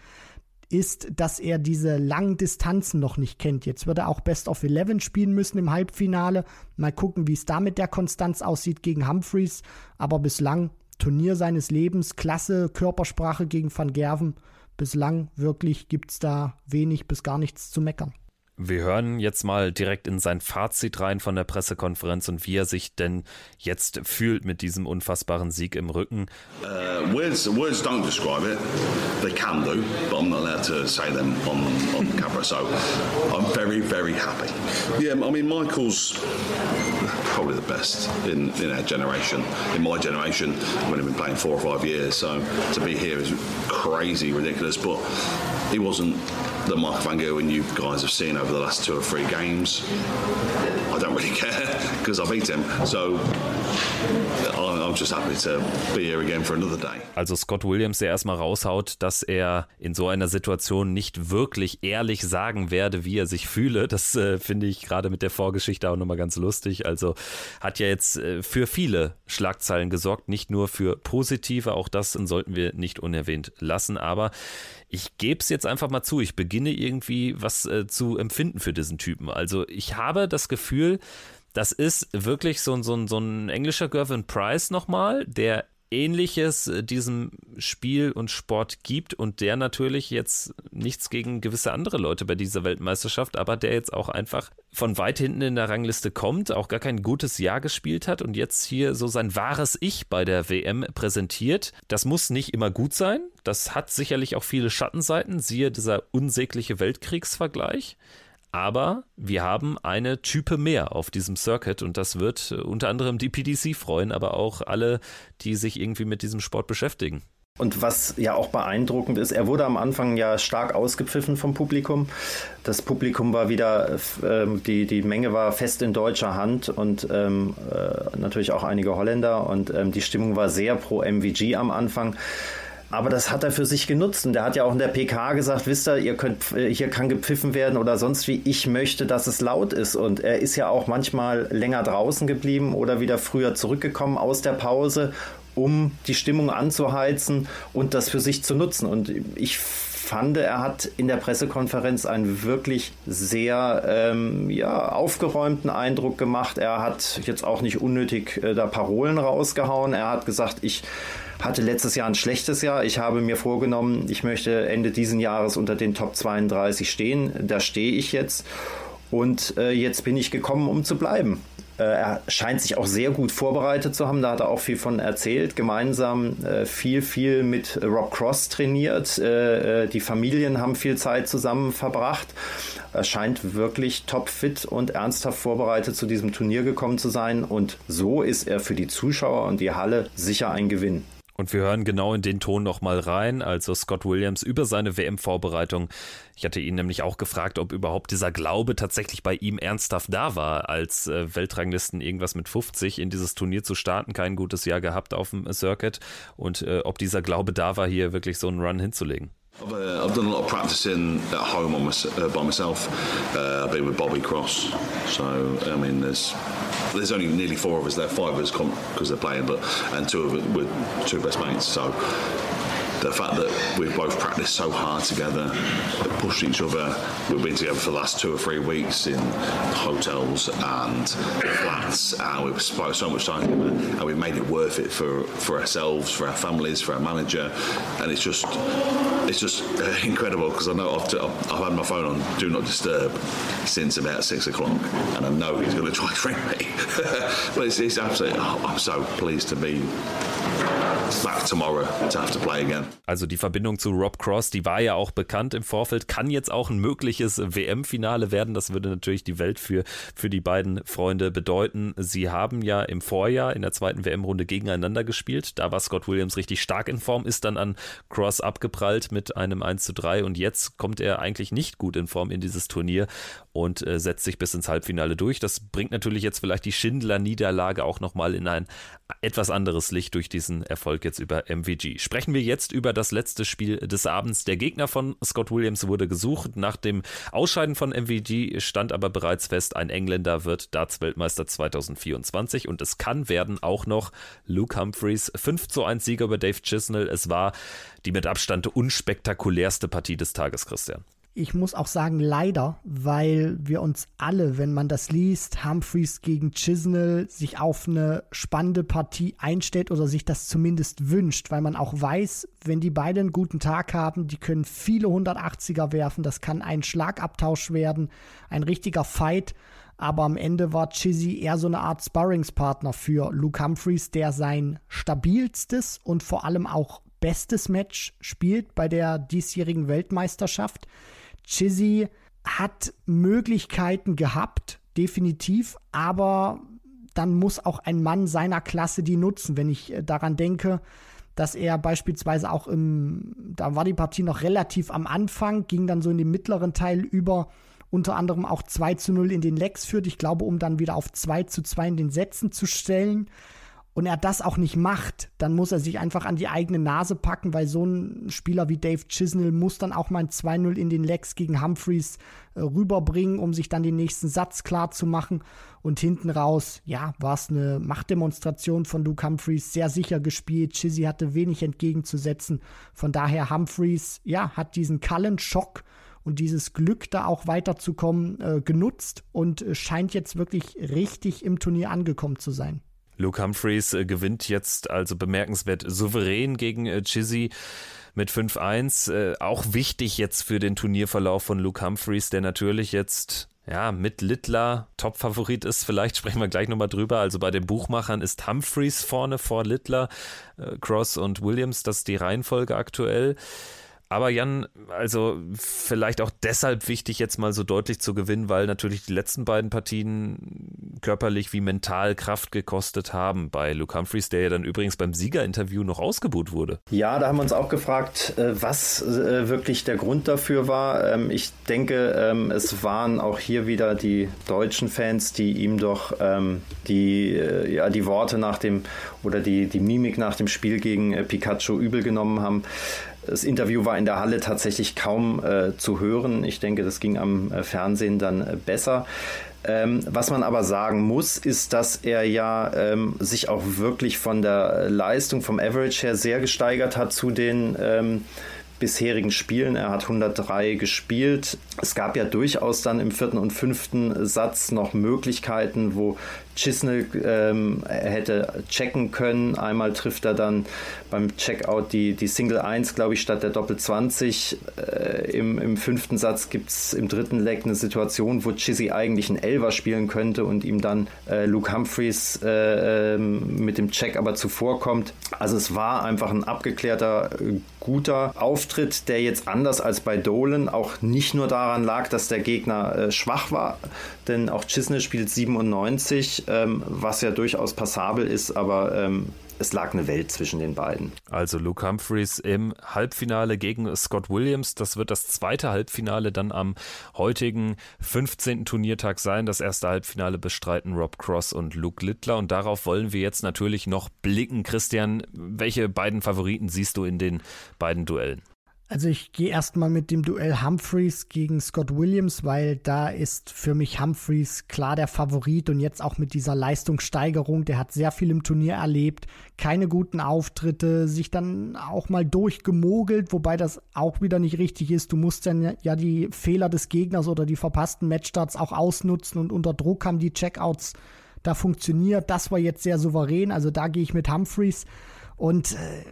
ist, dass er diese langen Distanzen noch nicht kennt. Jetzt wird er auch Best of Eleven spielen müssen im Halbfinale. Mal gucken, wie es da mit der Konstanz aussieht gegen Humphreys. Aber bislang Turnier seines Lebens, klasse Körpersprache gegen Van Gerven. Bislang wirklich gibt es da wenig bis gar nichts zu meckern. Wir hören jetzt mal direkt in sein Fazit rein von der Pressekonferenz und wie er sich denn jetzt fühlt mit diesem unfassbaren Sieg im Rücken. Uh, words, words don't describe it. They can do, but I'm not allowed to say them on, on camera. So I'm very, very happy. Yeah, I mean, Michael's probably the best in, in our generation. In my generation, I've only been playing four or five years, so to be here is crazy, ridiculous. But he wasn't the Mark Van Gerwen you guys have seen over the last two or three games. I don't really care because I beat him. So I'm just happy to be here again for another day. Also Scott Williams, der erstmal raushaut, dass er in so einer Situation nicht wirklich ehrlich sagen werde, wie er sich fühle. Das äh, finde ich gerade mit der Vorgeschichte auch nochmal ganz lustig. Also hat ja jetzt äh, für viele Schlagzeilen gesorgt, nicht nur für positive. Auch das sollten wir nicht unerwähnt lassen. Aber ich gebe es jetzt einfach mal zu. Ich beginne irgendwie was äh, zu empfinden für diesen Typen. Also ich habe das Gefühl, das ist wirklich so, so, so ein englischer Gervin Price nochmal, der Ähnliches äh, diesem Spiel und Sport gibt und der natürlich jetzt nichts gegen gewisse andere Leute bei dieser Weltmeisterschaft, aber der jetzt auch einfach von weit hinten in der Rangliste kommt, auch gar kein gutes Jahr gespielt hat und jetzt hier so sein wahres Ich bei der WM präsentiert. Das muss nicht immer gut sein. Das hat sicherlich auch viele Schattenseiten, siehe dieser unsägliche Weltkriegsvergleich. Aber wir haben eine Type mehr auf diesem Circuit und das wird äh, unter anderem die PDC freuen, aber auch alle, die sich irgendwie mit diesem Sport beschäftigen. Und was ja auch beeindruckend ist, er wurde am Anfang ja stark ausgepfiffen vom Publikum. Das Publikum war wieder, äh, die, die Menge war fest in deutscher Hand und ähm, äh, natürlich auch einige Holländer und ähm, die Stimmung war sehr pro MVG am Anfang. Aber das hat er für sich genutzt. Und der hat ja auch in der PK gesagt, wisst ihr, ihr könnt, äh, hier kann gepfiffen werden oder sonst wie. Ich möchte, dass es laut ist. Und er ist ja auch manchmal länger draußen geblieben oder wieder früher zurückgekommen aus der Pause, um die Stimmung anzuheizen und das für sich zu nutzen. Und ich fand, er hat in der Pressekonferenz einen wirklich sehr ähm, ja, aufgeräumten Eindruck gemacht. Er hat jetzt auch nicht unnötig äh, da Parolen rausgehauen. Er hat gesagt, ich hatte letztes Jahr ein schlechtes Jahr. Ich habe mir vorgenommen, ich möchte Ende diesen Jahres unter den Top 32 stehen. Da stehe ich jetzt. Und äh, jetzt bin ich gekommen, um zu bleiben. Äh, er scheint sich auch sehr gut vorbereitet zu haben, da hat er auch viel von erzählt. Gemeinsam äh, viel, viel mit Rob Cross trainiert. Äh, äh, die Familien haben viel Zeit zusammen verbracht. Er scheint wirklich topfit und ernsthaft vorbereitet zu diesem Turnier gekommen zu sein. Und so ist er für die Zuschauer und die Halle sicher ein Gewinn. Und wir hören genau in den Ton nochmal rein, also Scott Williams über seine WM-Vorbereitung. Ich hatte ihn nämlich auch gefragt, ob überhaupt dieser Glaube tatsächlich bei ihm ernsthaft da war, als äh, Weltranglisten irgendwas mit 50 in dieses Turnier zu starten, kein gutes Jahr gehabt auf dem Circuit und äh, ob dieser Glaube da war, hier wirklich so einen Run hinzulegen. I've, uh, I've, done a lot of practicing at home my, uh, by myself. Uh, I've been with Bobby Cross, so I mean, there's there's only nearly four of us there, five of us come because they're playing, but and two of us were two best mates. So the fact that we've both practiced so hard together, pushed each other. We've been together for the last two or three weeks in hotels and flats, and we've spent so much time together, and we've made it worth it for, for ourselves, for our families, for our manager, and it's just it's just uh, incredible because I know I've, t- I've had my phone on Do Not Disturb since about six o'clock, and I know he's going to try to ring me. but it's, it's absolutely, oh, I'm so pleased to be back tomorrow to have to play again. Also die Verbindung zu Rob Cross, die war ja auch bekannt im Vorfeld, kann jetzt auch ein mögliches WM-Finale werden. Das würde natürlich die Welt für, für die beiden Freunde bedeuten. Sie haben ja im Vorjahr in der zweiten WM-Runde gegeneinander gespielt. Da war Scott Williams richtig stark in Form, ist dann an Cross abgeprallt mit einem 1 zu 3 und jetzt kommt er eigentlich nicht gut in Form in dieses Turnier und äh, setzt sich bis ins Halbfinale durch. Das bringt natürlich jetzt vielleicht die Schindler-Niederlage auch nochmal in ein etwas anderes Licht durch diesen Erfolg jetzt über MVG. Sprechen wir jetzt über das letzte Spiel des Abends. Der Gegner von Scott Williams wurde gesucht. Nach dem Ausscheiden von MVG stand aber bereits fest, ein Engländer wird Darts-Weltmeister 2024 und es kann werden auch noch Luke Humphreys 5 zu 1 Sieger über Dave Chisnell. Es war die mit Abstand unspektakulärste Partie des Tages, Christian ich muss auch sagen, leider, weil wir uns alle, wenn man das liest, Humphreys gegen Chisnell sich auf eine spannende Partie einstellt oder sich das zumindest wünscht, weil man auch weiß, wenn die beiden einen guten Tag haben, die können viele 180er werfen, das kann ein Schlagabtausch werden, ein richtiger Fight. Aber am Ende war Chizzy eher so eine Art Sparringspartner für Luke Humphreys, der sein stabilstes und vor allem auch bestes Match spielt bei der diesjährigen Weltmeisterschaft. Chizzy hat Möglichkeiten gehabt, definitiv, aber dann muss auch ein Mann seiner Klasse die nutzen. Wenn ich äh, daran denke, dass er beispielsweise auch im, da war die Partie noch relativ am Anfang, ging dann so in den mittleren Teil über, unter anderem auch 2 zu 0 in den Lecks führt. Ich glaube, um dann wieder auf 2 zu 2 in den Sätzen zu stellen und er das auch nicht macht, dann muss er sich einfach an die eigene Nase packen, weil so ein Spieler wie Dave Chisnell muss dann auch mal ein 2-0 in den Legs gegen Humphreys äh, rüberbringen, um sich dann den nächsten Satz klar zu machen. Und hinten raus, ja, war es eine Machtdemonstration von Luke Humphreys, sehr sicher gespielt. Chizzy hatte wenig entgegenzusetzen. Von daher Humphreys, ja, hat diesen Cullen-Schock und dieses Glück, da auch weiterzukommen, äh, genutzt und äh, scheint jetzt wirklich richtig im Turnier angekommen zu sein. Luke Humphreys äh, gewinnt jetzt also bemerkenswert souverän gegen äh, Chizzy mit 5-1. Äh, auch wichtig jetzt für den Turnierverlauf von Luke Humphreys, der natürlich jetzt ja, mit Littler Top-Favorit ist. Vielleicht sprechen wir gleich nochmal drüber. Also bei den Buchmachern ist Humphreys vorne vor Littler, äh, Cross und Williams. Das ist die Reihenfolge aktuell. Aber Jan, also vielleicht auch deshalb wichtig, jetzt mal so deutlich zu gewinnen, weil natürlich die letzten beiden Partien körperlich wie mental Kraft gekostet haben bei Luke Humphreys, der ja dann übrigens beim Siegerinterview noch ausgebuht wurde. Ja, da haben wir uns auch gefragt, äh, was äh, wirklich der Grund dafür war. Ähm, ich denke, ähm, es waren auch hier wieder die deutschen Fans, die ihm doch ähm, die, äh, ja, die Worte nach dem oder die, die Mimik nach dem Spiel gegen Pikachu übel genommen haben. Das Interview war in der Halle tatsächlich kaum äh, zu hören. Ich denke, das ging am äh, Fernsehen dann äh, besser. Ähm, was man aber sagen muss, ist, dass er ja ähm, sich auch wirklich von der Leistung, vom Average her sehr gesteigert hat zu den ähm, bisherigen Spielen. Er hat 103 gespielt. Es gab ja durchaus dann im vierten und fünften Satz noch Möglichkeiten, wo Chisnell ähm, hätte checken können. Einmal trifft er dann beim Checkout die, die Single 1, glaube ich, statt der Doppel 20. Äh, im, Im fünften Satz gibt es im dritten Leg eine Situation, wo Chizzy eigentlich einen Elver spielen könnte und ihm dann äh, Luke Humphreys äh, ähm, mit dem Check aber zuvorkommt. Also es war einfach ein abgeklärter, guter Auftritt, der jetzt anders als bei Dolan auch nicht nur daran lag, dass der Gegner äh, schwach war, denn auch Chisnell spielt 97 ähm, was ja durchaus passabel ist, aber ähm, es lag eine Welt zwischen den beiden. Also Luke Humphreys im Halbfinale gegen Scott Williams. Das wird das zweite Halbfinale dann am heutigen 15. Turniertag sein. Das erste Halbfinale bestreiten Rob Cross und Luke Littler. Und darauf wollen wir jetzt natürlich noch blicken. Christian, welche beiden Favoriten siehst du in den beiden Duellen? Also ich gehe erstmal mit dem Duell Humphreys gegen Scott Williams, weil da ist für mich Humphreys klar der Favorit und jetzt auch mit dieser Leistungssteigerung, der hat sehr viel im Turnier erlebt, keine guten Auftritte, sich dann auch mal durchgemogelt, wobei das auch wieder nicht richtig ist. Du musst dann ja die Fehler des Gegners oder die verpassten Matchstarts auch ausnutzen und unter Druck haben die Checkouts da funktioniert. Das war jetzt sehr souverän, also da gehe ich mit Humphreys und äh,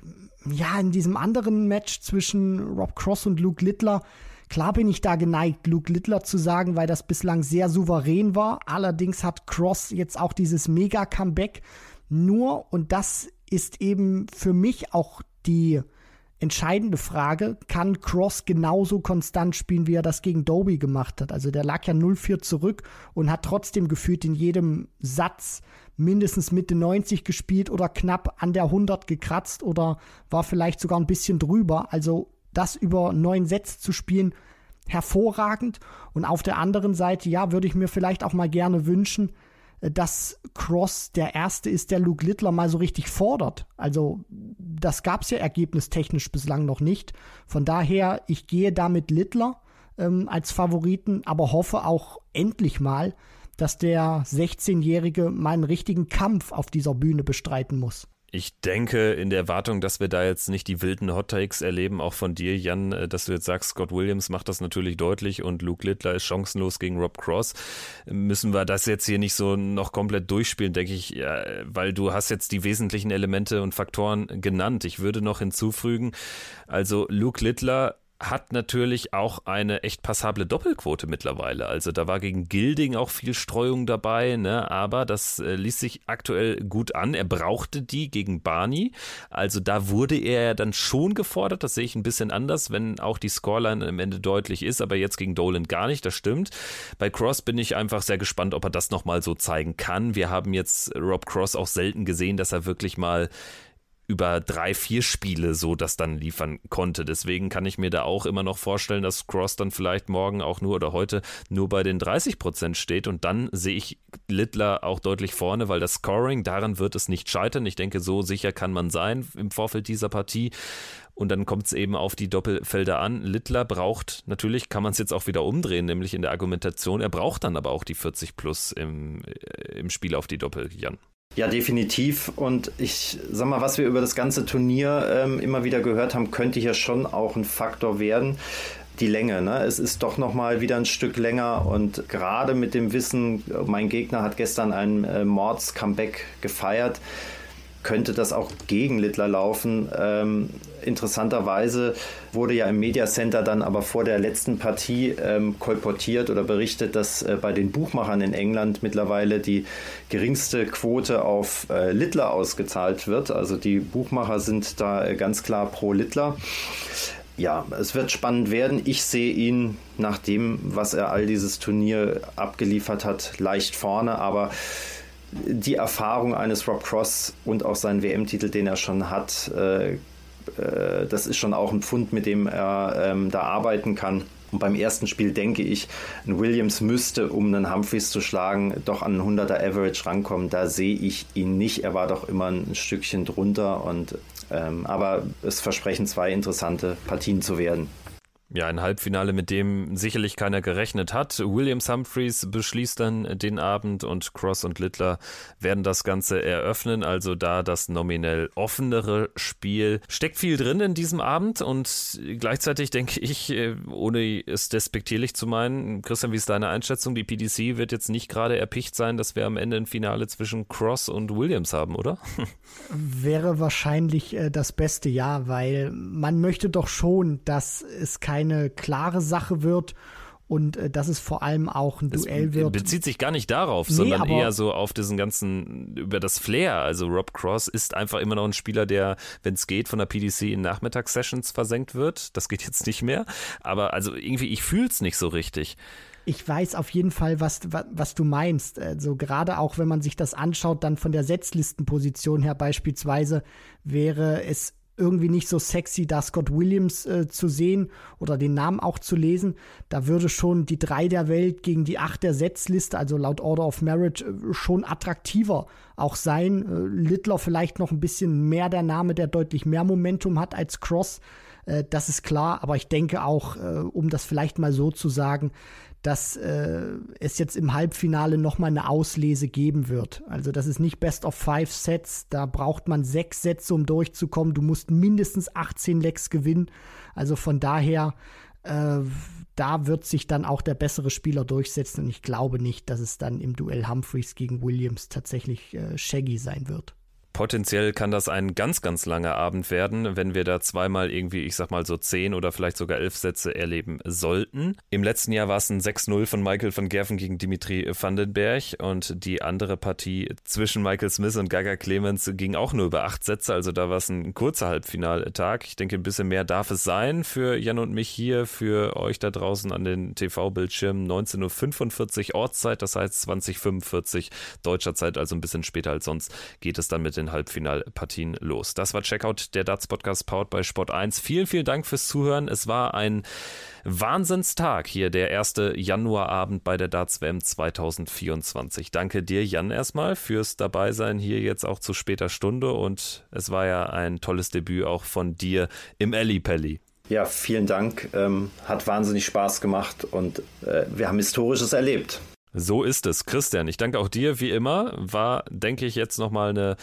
ja, in diesem anderen Match zwischen Rob Cross und Luke Littler, klar bin ich da geneigt, Luke Littler zu sagen, weil das bislang sehr souverän war. Allerdings hat Cross jetzt auch dieses Mega-Comeback. Nur, und das ist eben für mich auch die entscheidende Frage, kann Cross genauso konstant spielen, wie er das gegen Doby gemacht hat? Also der lag ja 0-4 zurück und hat trotzdem gefühlt in jedem Satz mindestens Mitte 90 gespielt oder knapp an der 100 gekratzt oder war vielleicht sogar ein bisschen drüber. Also das über neun Sätze zu spielen, hervorragend. Und auf der anderen Seite, ja, würde ich mir vielleicht auch mal gerne wünschen, äh, dass Cross der Erste ist, der Luke Littler mal so richtig fordert. Also das gab es ja ergebnistechnisch bislang noch nicht. Von daher, ich gehe da mit Littler ähm, als Favoriten, aber hoffe auch endlich mal, dass der 16-Jährige mal einen richtigen Kampf auf dieser Bühne bestreiten muss. Ich denke, in der Erwartung, dass wir da jetzt nicht die wilden Hot Takes erleben, auch von dir, Jan, äh, dass du jetzt sagst, Scott Williams macht das natürlich deutlich und Luke Littler ist chancenlos gegen Rob Cross, müssen wir das jetzt hier nicht so noch komplett durchspielen, denke ich, ja, weil du hast jetzt die wesentlichen Elemente und Faktoren genannt. Ich würde noch hinzufügen, also Luke Littler hat natürlich auch eine echt passable Doppelquote mittlerweile. Also da war gegen Gilding auch viel Streuung dabei, ne? aber das äh, ließ sich aktuell gut an. Er brauchte die gegen Barney. Also da wurde er dann schon gefordert. Das sehe ich ein bisschen anders, wenn auch die Scoreline am Ende deutlich ist, aber jetzt gegen Dolan gar nicht, das stimmt. Bei Cross bin ich einfach sehr gespannt, ob er das nochmal so zeigen kann. Wir haben jetzt Rob Cross auch selten gesehen, dass er wirklich mal über drei, vier Spiele so das dann liefern konnte. Deswegen kann ich mir da auch immer noch vorstellen, dass Cross dann vielleicht morgen auch nur oder heute nur bei den 30 Prozent steht und dann sehe ich Littler auch deutlich vorne, weil das Scoring, daran wird es nicht scheitern. Ich denke, so sicher kann man sein im Vorfeld dieser Partie. Und dann kommt es eben auf die Doppelfelder an. Littler braucht, natürlich kann man es jetzt auch wieder umdrehen, nämlich in der Argumentation, er braucht dann aber auch die 40 plus im, äh, im Spiel auf die Doppel, Jan. Ja, definitiv. Und ich sag mal, was wir über das ganze Turnier ähm, immer wieder gehört haben, könnte hier schon auch ein Faktor werden. die Länge. Ne? Es ist doch noch mal wieder ein Stück länger und gerade mit dem Wissen, mein Gegner hat gestern ein äh, Mords-Comeback gefeiert, könnte das auch gegen Littler laufen. Ähm, interessanterweise wurde ja im Media Center dann aber vor der letzten Partie ähm, kolportiert oder berichtet, dass äh, bei den Buchmachern in England mittlerweile die geringste Quote auf äh, Littler ausgezahlt wird. Also die Buchmacher sind da äh, ganz klar pro Littler ja, es wird spannend werden. Ich sehe ihn nach dem, was er all dieses Turnier abgeliefert hat, leicht vorne, aber die Erfahrung eines Rob Cross und auch seinen WM-Titel, den er schon hat, äh, äh, das ist schon auch ein Pfund, mit dem er ähm, da arbeiten kann. Und beim ersten Spiel denke ich, ein Williams müsste, um einen Humphreys zu schlagen, doch an einen 100er Average rankommen. Da sehe ich ihn nicht. Er war doch immer ein Stückchen drunter. Und, ähm, aber es versprechen zwei interessante Partien zu werden. Ja, ein Halbfinale, mit dem sicherlich keiner gerechnet hat. Williams Humphreys beschließt dann den Abend und Cross und Littler werden das Ganze eröffnen. Also da das nominell offenere Spiel. Steckt viel drin in diesem Abend und gleichzeitig denke ich, äh, ohne es despektierlich zu meinen, Christian, wie ist deine Einschätzung? Die PDC wird jetzt nicht gerade erpicht sein, dass wir am Ende ein Finale zwischen Cross und Williams haben, oder? Wäre wahrscheinlich äh, das beste Jahr, weil man möchte doch schon, dass es kein eine klare Sache wird und äh, dass es vor allem auch ein Duell es wird. bezieht sich gar nicht darauf, nee, sondern eher so auf diesen ganzen, über das Flair. Also Rob Cross ist einfach immer noch ein Spieler, der, wenn es geht, von der PDC in Nachmittagssessions versenkt wird. Das geht jetzt nicht mehr. Aber also irgendwie, ich fühle es nicht so richtig. Ich weiß auf jeden Fall, was, was, was du meinst. Also gerade auch, wenn man sich das anschaut, dann von der Setzlistenposition her beispielsweise wäre es irgendwie nicht so sexy, da Scott Williams äh, zu sehen oder den Namen auch zu lesen. Da würde schon die drei der Welt gegen die acht der Setzliste, also laut Order of Merit, äh, schon attraktiver auch sein. Äh, Littler vielleicht noch ein bisschen mehr der Name, der deutlich mehr Momentum hat als Cross. Äh, das ist klar, aber ich denke auch, äh, um das vielleicht mal so zu sagen, dass äh, es jetzt im Halbfinale nochmal eine Auslese geben wird. Also das ist nicht Best of Five Sets, da braucht man sechs Sätze, um durchzukommen. Du musst mindestens 18 Lecks gewinnen. Also von daher, äh, da wird sich dann auch der bessere Spieler durchsetzen. Und ich glaube nicht, dass es dann im Duell Humphreys gegen Williams tatsächlich äh, Shaggy sein wird. Potenziell kann das ein ganz, ganz langer Abend werden, wenn wir da zweimal irgendwie, ich sag mal so zehn oder vielleicht sogar elf Sätze erleben sollten. Im letzten Jahr war es ein 6-0 von Michael van Gerven gegen Dimitri Vandenberg und die andere Partie zwischen Michael Smith und Gaga Clemens ging auch nur über acht Sätze, also da war es ein kurzer Halbfinaltag. Ich denke, ein bisschen mehr darf es sein für Jan und mich hier, für euch da draußen an den TV-Bildschirmen. 19.45 Uhr Ortszeit, das heißt 2045 deutscher Zeit, also ein bisschen später als sonst, geht es dann mit den den Halbfinalpartien los. Das war Checkout, der Darts Podcast powered bei Sport 1. Vielen, vielen Dank fürs Zuhören. Es war ein Wahnsinnstag hier, der erste Januarabend bei der Darts WM 2024. Danke dir, Jan, erstmal fürs Dabeisein hier jetzt auch zu später Stunde und es war ja ein tolles Debüt auch von dir im Ellie Pelli. Ja, vielen Dank. Ähm, hat wahnsinnig Spaß gemacht und äh, wir haben Historisches erlebt. So ist es. Christian, ich danke auch dir wie immer. War, denke ich, jetzt nochmal eine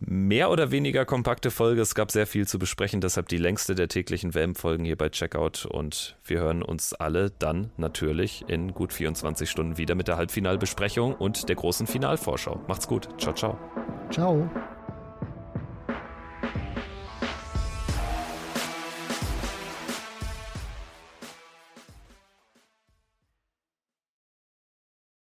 mehr oder weniger kompakte Folge. Es gab sehr viel zu besprechen, deshalb die längste der täglichen WM-Folgen hier bei Checkout. Und wir hören uns alle dann natürlich in gut 24 Stunden wieder mit der Halbfinalbesprechung und der großen Finalvorschau. Macht's gut. Ciao, ciao. Ciao.